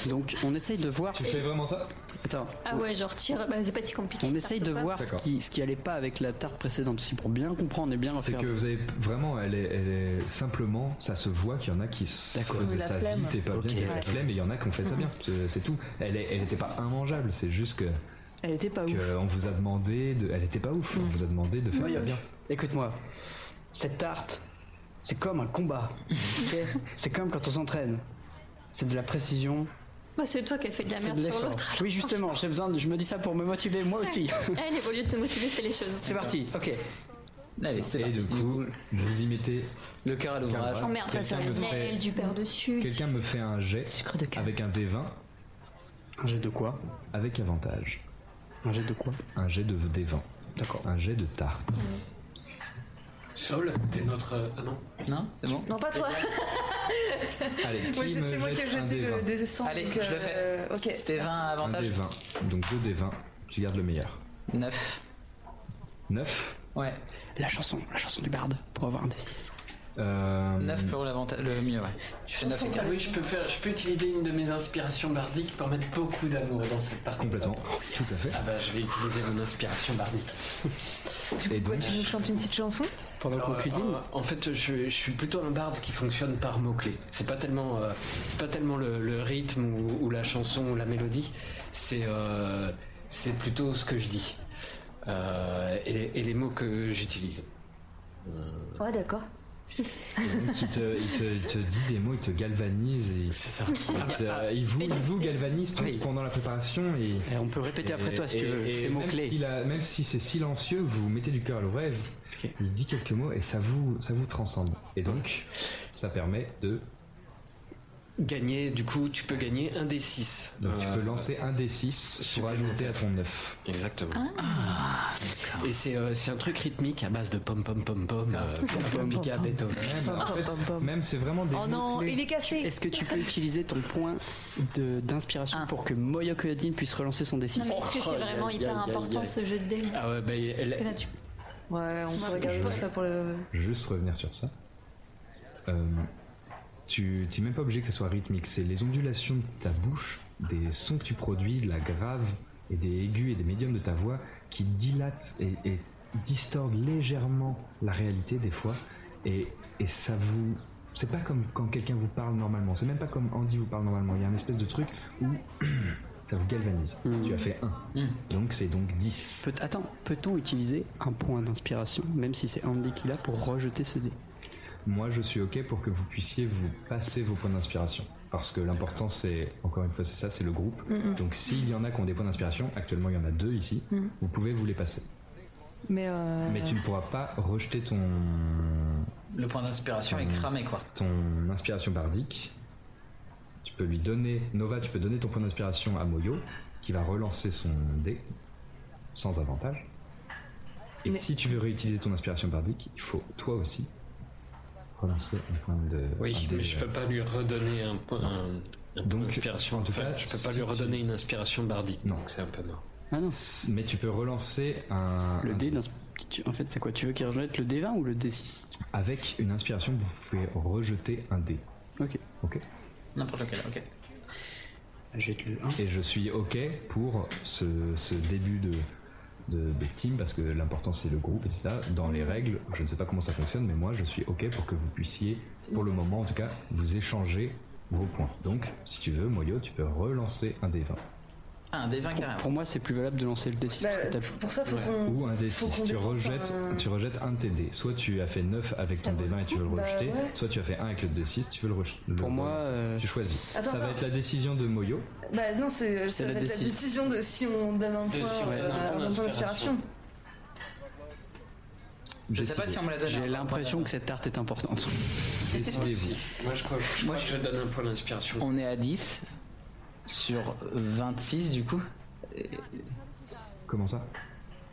Donc on essaye de voir. Fais vraiment ça Attends. Ah ouais, genre tire. Bah, c'est pas si compliqué. On essaye de aux voir ce qui, ce qui allait pas avec la tarte précédente aussi pour bien comprendre et bien C'est refaire. que vous avez vraiment, elle est, elle est simplement, ça se voit qu'il y en a qui faisaient La ça flemme. vite et pas Ok. bien, qu'il y avait la flemme, et il y en a qui ont fait ça bien. C'est- C'est tout. Elle, est- elle était pas immangeable, c'est juste que. Elle était pas ouf. On vous a demandé de. Elle était pas ouf, on vous a demandé de faire Moi, ça bien. Écoute-moi, cette tarte, c'est comme un combat. c'est comme quand on s'entraîne. C'est de la précision. Bah, c'est toi qui as fait de la C'est merde de sur l'effort. l'autre. Oui, justement, j'ai besoin. de- je me dis ça pour me motiver moi aussi. Allez, au lieu de te motiver, fais les choses. C'est parti. Ok. Allez, c'est Et du coup, vous y mettez le cœur à l'ouvrage. Oh merde, ça me fait- du beurre dessus. Quelqu'un me fait un jet avec un D20. Un jet de quoi Avec avantage. Un jet de quoi Un jet de D20. D'accord. Un jet de tarte. Sol, t'es notre. Ah non Non, c'est bon Non, pas toi. Allez, Moi, qui je me sais moi qui ai jeté le D20? des cent, Allez, donc, je le fais. euh, Ok. T'es 20 à Un avantage D20. Donc 2 D20. Tu gardes le meilleur. 9. 9 Ouais. La chanson, la chanson du barde pour avoir un D6. Euh, 9 pour l'avantage, le mieux, ouais. Tu fais 9 et Ah 4. oui, je peux, faire, je peux utiliser une de mes inspirations bardiques pour mettre beaucoup d'amour dans cette partie. Complètement. Tout à fait. Ah bah, je vais utiliser mon inspiration bardique. Et Quoi, donc, tu nous chantes une petite chanson? Pendant qu'on Alors, cuisine? euh, en fait, je, je suis plutôt un barde qui fonctionne par mots-clés. C'est pas tellement, euh, c'est pas tellement le, le rythme ou, ou la chanson ou la mélodie. C'est, euh, c'est plutôt ce que je dis Euh, et, les, et les mots que j'utilise. Ouais, d'accord. donc, il, te, il te- il te dit des mots, il te galvanise. et- C'est ça. Il, te- il vous, il vous galvanise tous Oui. pendant la préparation. Et, Et on peut répéter après toi si tu veux. Ces même mots-clés. si la- même si c'est silencieux, vous mettez du cœur à Il dit quelques mots et ça vous, ça vous transcende. Et donc, ça permet de. Gagner, du coup, tu peux gagner un des 6. Donc, tu peux lancer un des 6 pour ajouter à ton 9. Exactement. Et c'est euh, c'est un truc rythmique à base de pom pom pom pom, euh, pom pom pika, Beethoven. Même, en fait, même c'est vraiment des Oh non, il est cassé. Est-ce que tu peux utiliser ton point de- d'inspiration pour que Moyo puisse relancer son D6 Non, mais est-ce que c'est vraiment aïe, hyper important ce jeu de dés? Ah ouais, bah, elle, Parce que là, tu Ouais, on peut regarder ça pour le. Juste revenir sur ça. Euh, tu n'es même pas obligé que ça soit rythmique. C'est les ondulations de ta bouche, des sons que tu produis, de la grave et des aigus et des médiums de ta voix qui dilatent et, et distordent légèrement la réalité des fois. Et, et ça vous. C'est pas comme quand quelqu'un vous parle normalement. C'est même pas comme Andy vous parle normalement. Il y a un espèce de truc où ça vous galvanise. Tu as fait 1. Donc c'est donc 10. Peut- attends, peut-on utiliser un point d'inspiration, même si c'est Andy qui l'a, pour rejeter ce dé? Moi, je suis OK pour que vous puissiez vous passer vos points d'inspiration. Parce que l'important, c'est, encore une fois, c'est ça, c'est le groupe. Mhm. Donc, s'il y en a qui ont des points d'inspiration, actuellement, il y en a deux ici, vous pouvez vous les passer. Mais, euh... Mais tu ne pourras pas rejeter ton, Le point d'inspiration est cramé, quoi. ton inspiration bardique. Tu peux lui donner, Nova, tu peux donner ton point d'inspiration à Moyo, qui va relancer son dé, sans avantage. Et Mais- si tu veux réutiliser ton inspiration bardique, il faut toi aussi relancer un point de. Oui, mais je peux pas lui redonner un, point- un, un point Donc, d'inspiration. en tout Enfin, cas, je peux pas lui tu- redonner une inspiration bardique. Non. c'est un peu mort. Ah non, Mais tu peux relancer un. le dé En fait, c'est quoi Tu veux qu'il rejette le D20 ou le D6 Avec une inspiration, vous pouvez rejeter un dé. Ok. Ok. N'importe lequel, ok. Jette le 1. Et je suis ok pour ce, ce début de, de, de team parce que l'important c'est le groupe et ça. Dans les règles, je ne sais pas comment ça fonctionne, mais moi je suis ok pour que vous puissiez, pour le moment en tout cas, vous échanger vos points. Donc, si tu veux, Moyo, tu peux relancer un des 20. Ah, un D20 Pour, carrément. pour moi, c'est plus valable de lancer le D6. Bah, parce que t'as- pour ça, faut Ouais. qu'on. Ou un faut D6. qu'on Tu rejettes, un- tu rejettes un de tes dés. Soit tu as fait 9 avec ton D20 et tu veux le Bah, rejeter, ouais. soit tu as fait 1 avec le D6, tu veux le rejeter. Pour moi, euh, tu choisis. Attends, ça va attends. être la décision de Moyo. Bah non, c'est C'est ça la va être la décision. de si on donne un De point, si on euh, donne un point d'inspiration. d'inspiration. Je sais pas si on me l'a donné. J'ai hein, l'impression que cette tarte est importante. Décidez-vous. Moi, je crois, je, Moi, crois je- que je donne un point d'inspiration. On est à 10 sur 26 du coup. Comment ça?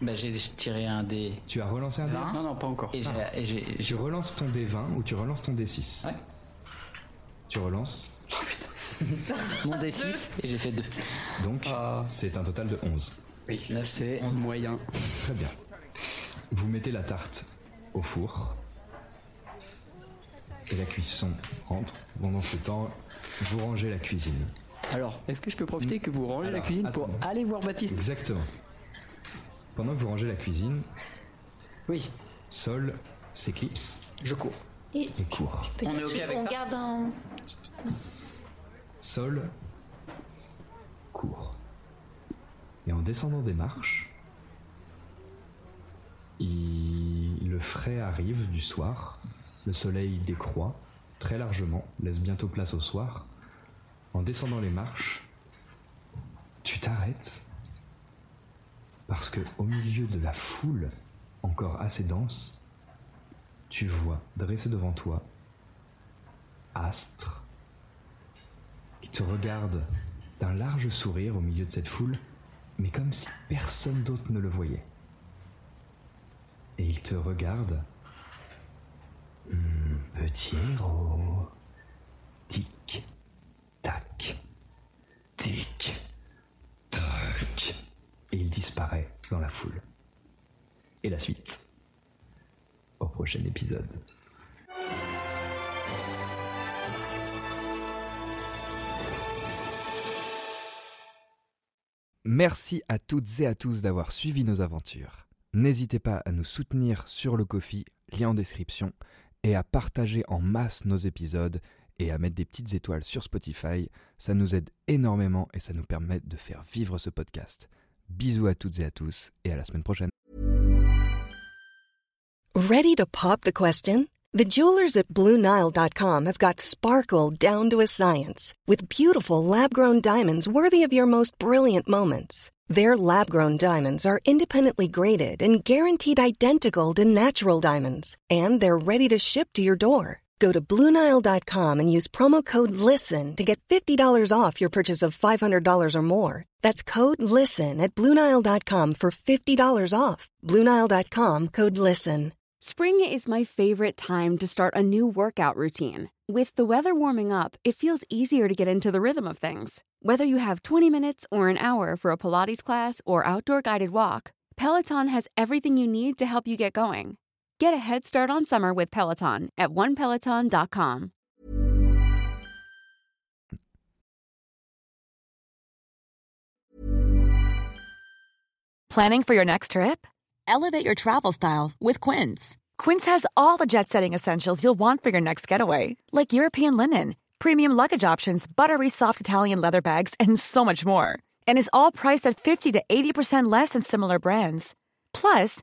Bah, j'ai tiré un D. Tu as relancé un dé 20 Non, non, pas encore. et j'ai- Tu relances ton D20 ou tu relances ton D6 Ouais. Tu relances. Mon D6 et j'ai fait 2. Donc, Ah. c'est un total de 11. Oui, là C'est moyen. Très bien. Vous mettez la tarte au four. Et la cuisson rentre. Pendant ce temps, vous rangez la cuisine. Alors, est-ce que je peux profiter que vous rangez la cuisine pour aller voir Baptiste Exactement. Pendant que vous rangez la cuisine, Oui, Sol s'éclipse je cours. Et et court. On est ok avec on ça garde un. Sol court. Et en descendant des marches, il- le frais arrive du soir. Le soleil décroît très largement, laisse bientôt place au soir. En descendant les marches, tu t'arrêtes parce que au milieu de la foule encore assez dense, tu vois dressé devant toi Astre qui te regarde d'un large sourire au milieu de cette foule, mais comme si personne d'autre ne le voyait. Et il te regarde. Hmm, petit héros. Tic, tac, tic, tac. Et il disparaît dans la foule. Et la suite au prochain épisode. Merci à toutes et à tous d'avoir suivi nos aventures. N'hésitez pas à nous soutenir sur le Kofi, lien en description, et à partager en masse nos épisodes et à mettre des petites étoiles sur Spotify. Ça nous aide énormément et ça nous permet de faire vivre ce podcast. Bisous à toutes et à tous et à la semaine prochaine. Ready to pop the question? The jewelers at BlueNile.com have got sparkle down to a science with beautiful lab grown diamonds worthy of your most brilliant moments. Their lab grown diamonds are independently graded and guaranteed identical to natural diamonds, and they're ready to ship to your door. Go to BlueNile.com and use promo code LISTEN to get $50 off your purchase of $500 or more. That's code LISTEN at BlueNile.com for $50 off. BlueNile.com code LISTEN. Spring is my favorite time to start a new workout routine. With the weather warming up, it feels easier to get into the rhythm of things. Whether you have 20 minutes or an hour for a Pilates class or outdoor guided walk, Peloton has everything you need to help you get going. Get a head start on summer with Peloton at onepeloton.com. Planning for your next trip? Elevate your travel style with Quince. Quince has all the jet setting essentials you'll want for your next getaway, like European linen, premium luggage options, buttery soft Italian leather bags, and so much more. And is all priced at 50 to 80% less than similar brands. Plus,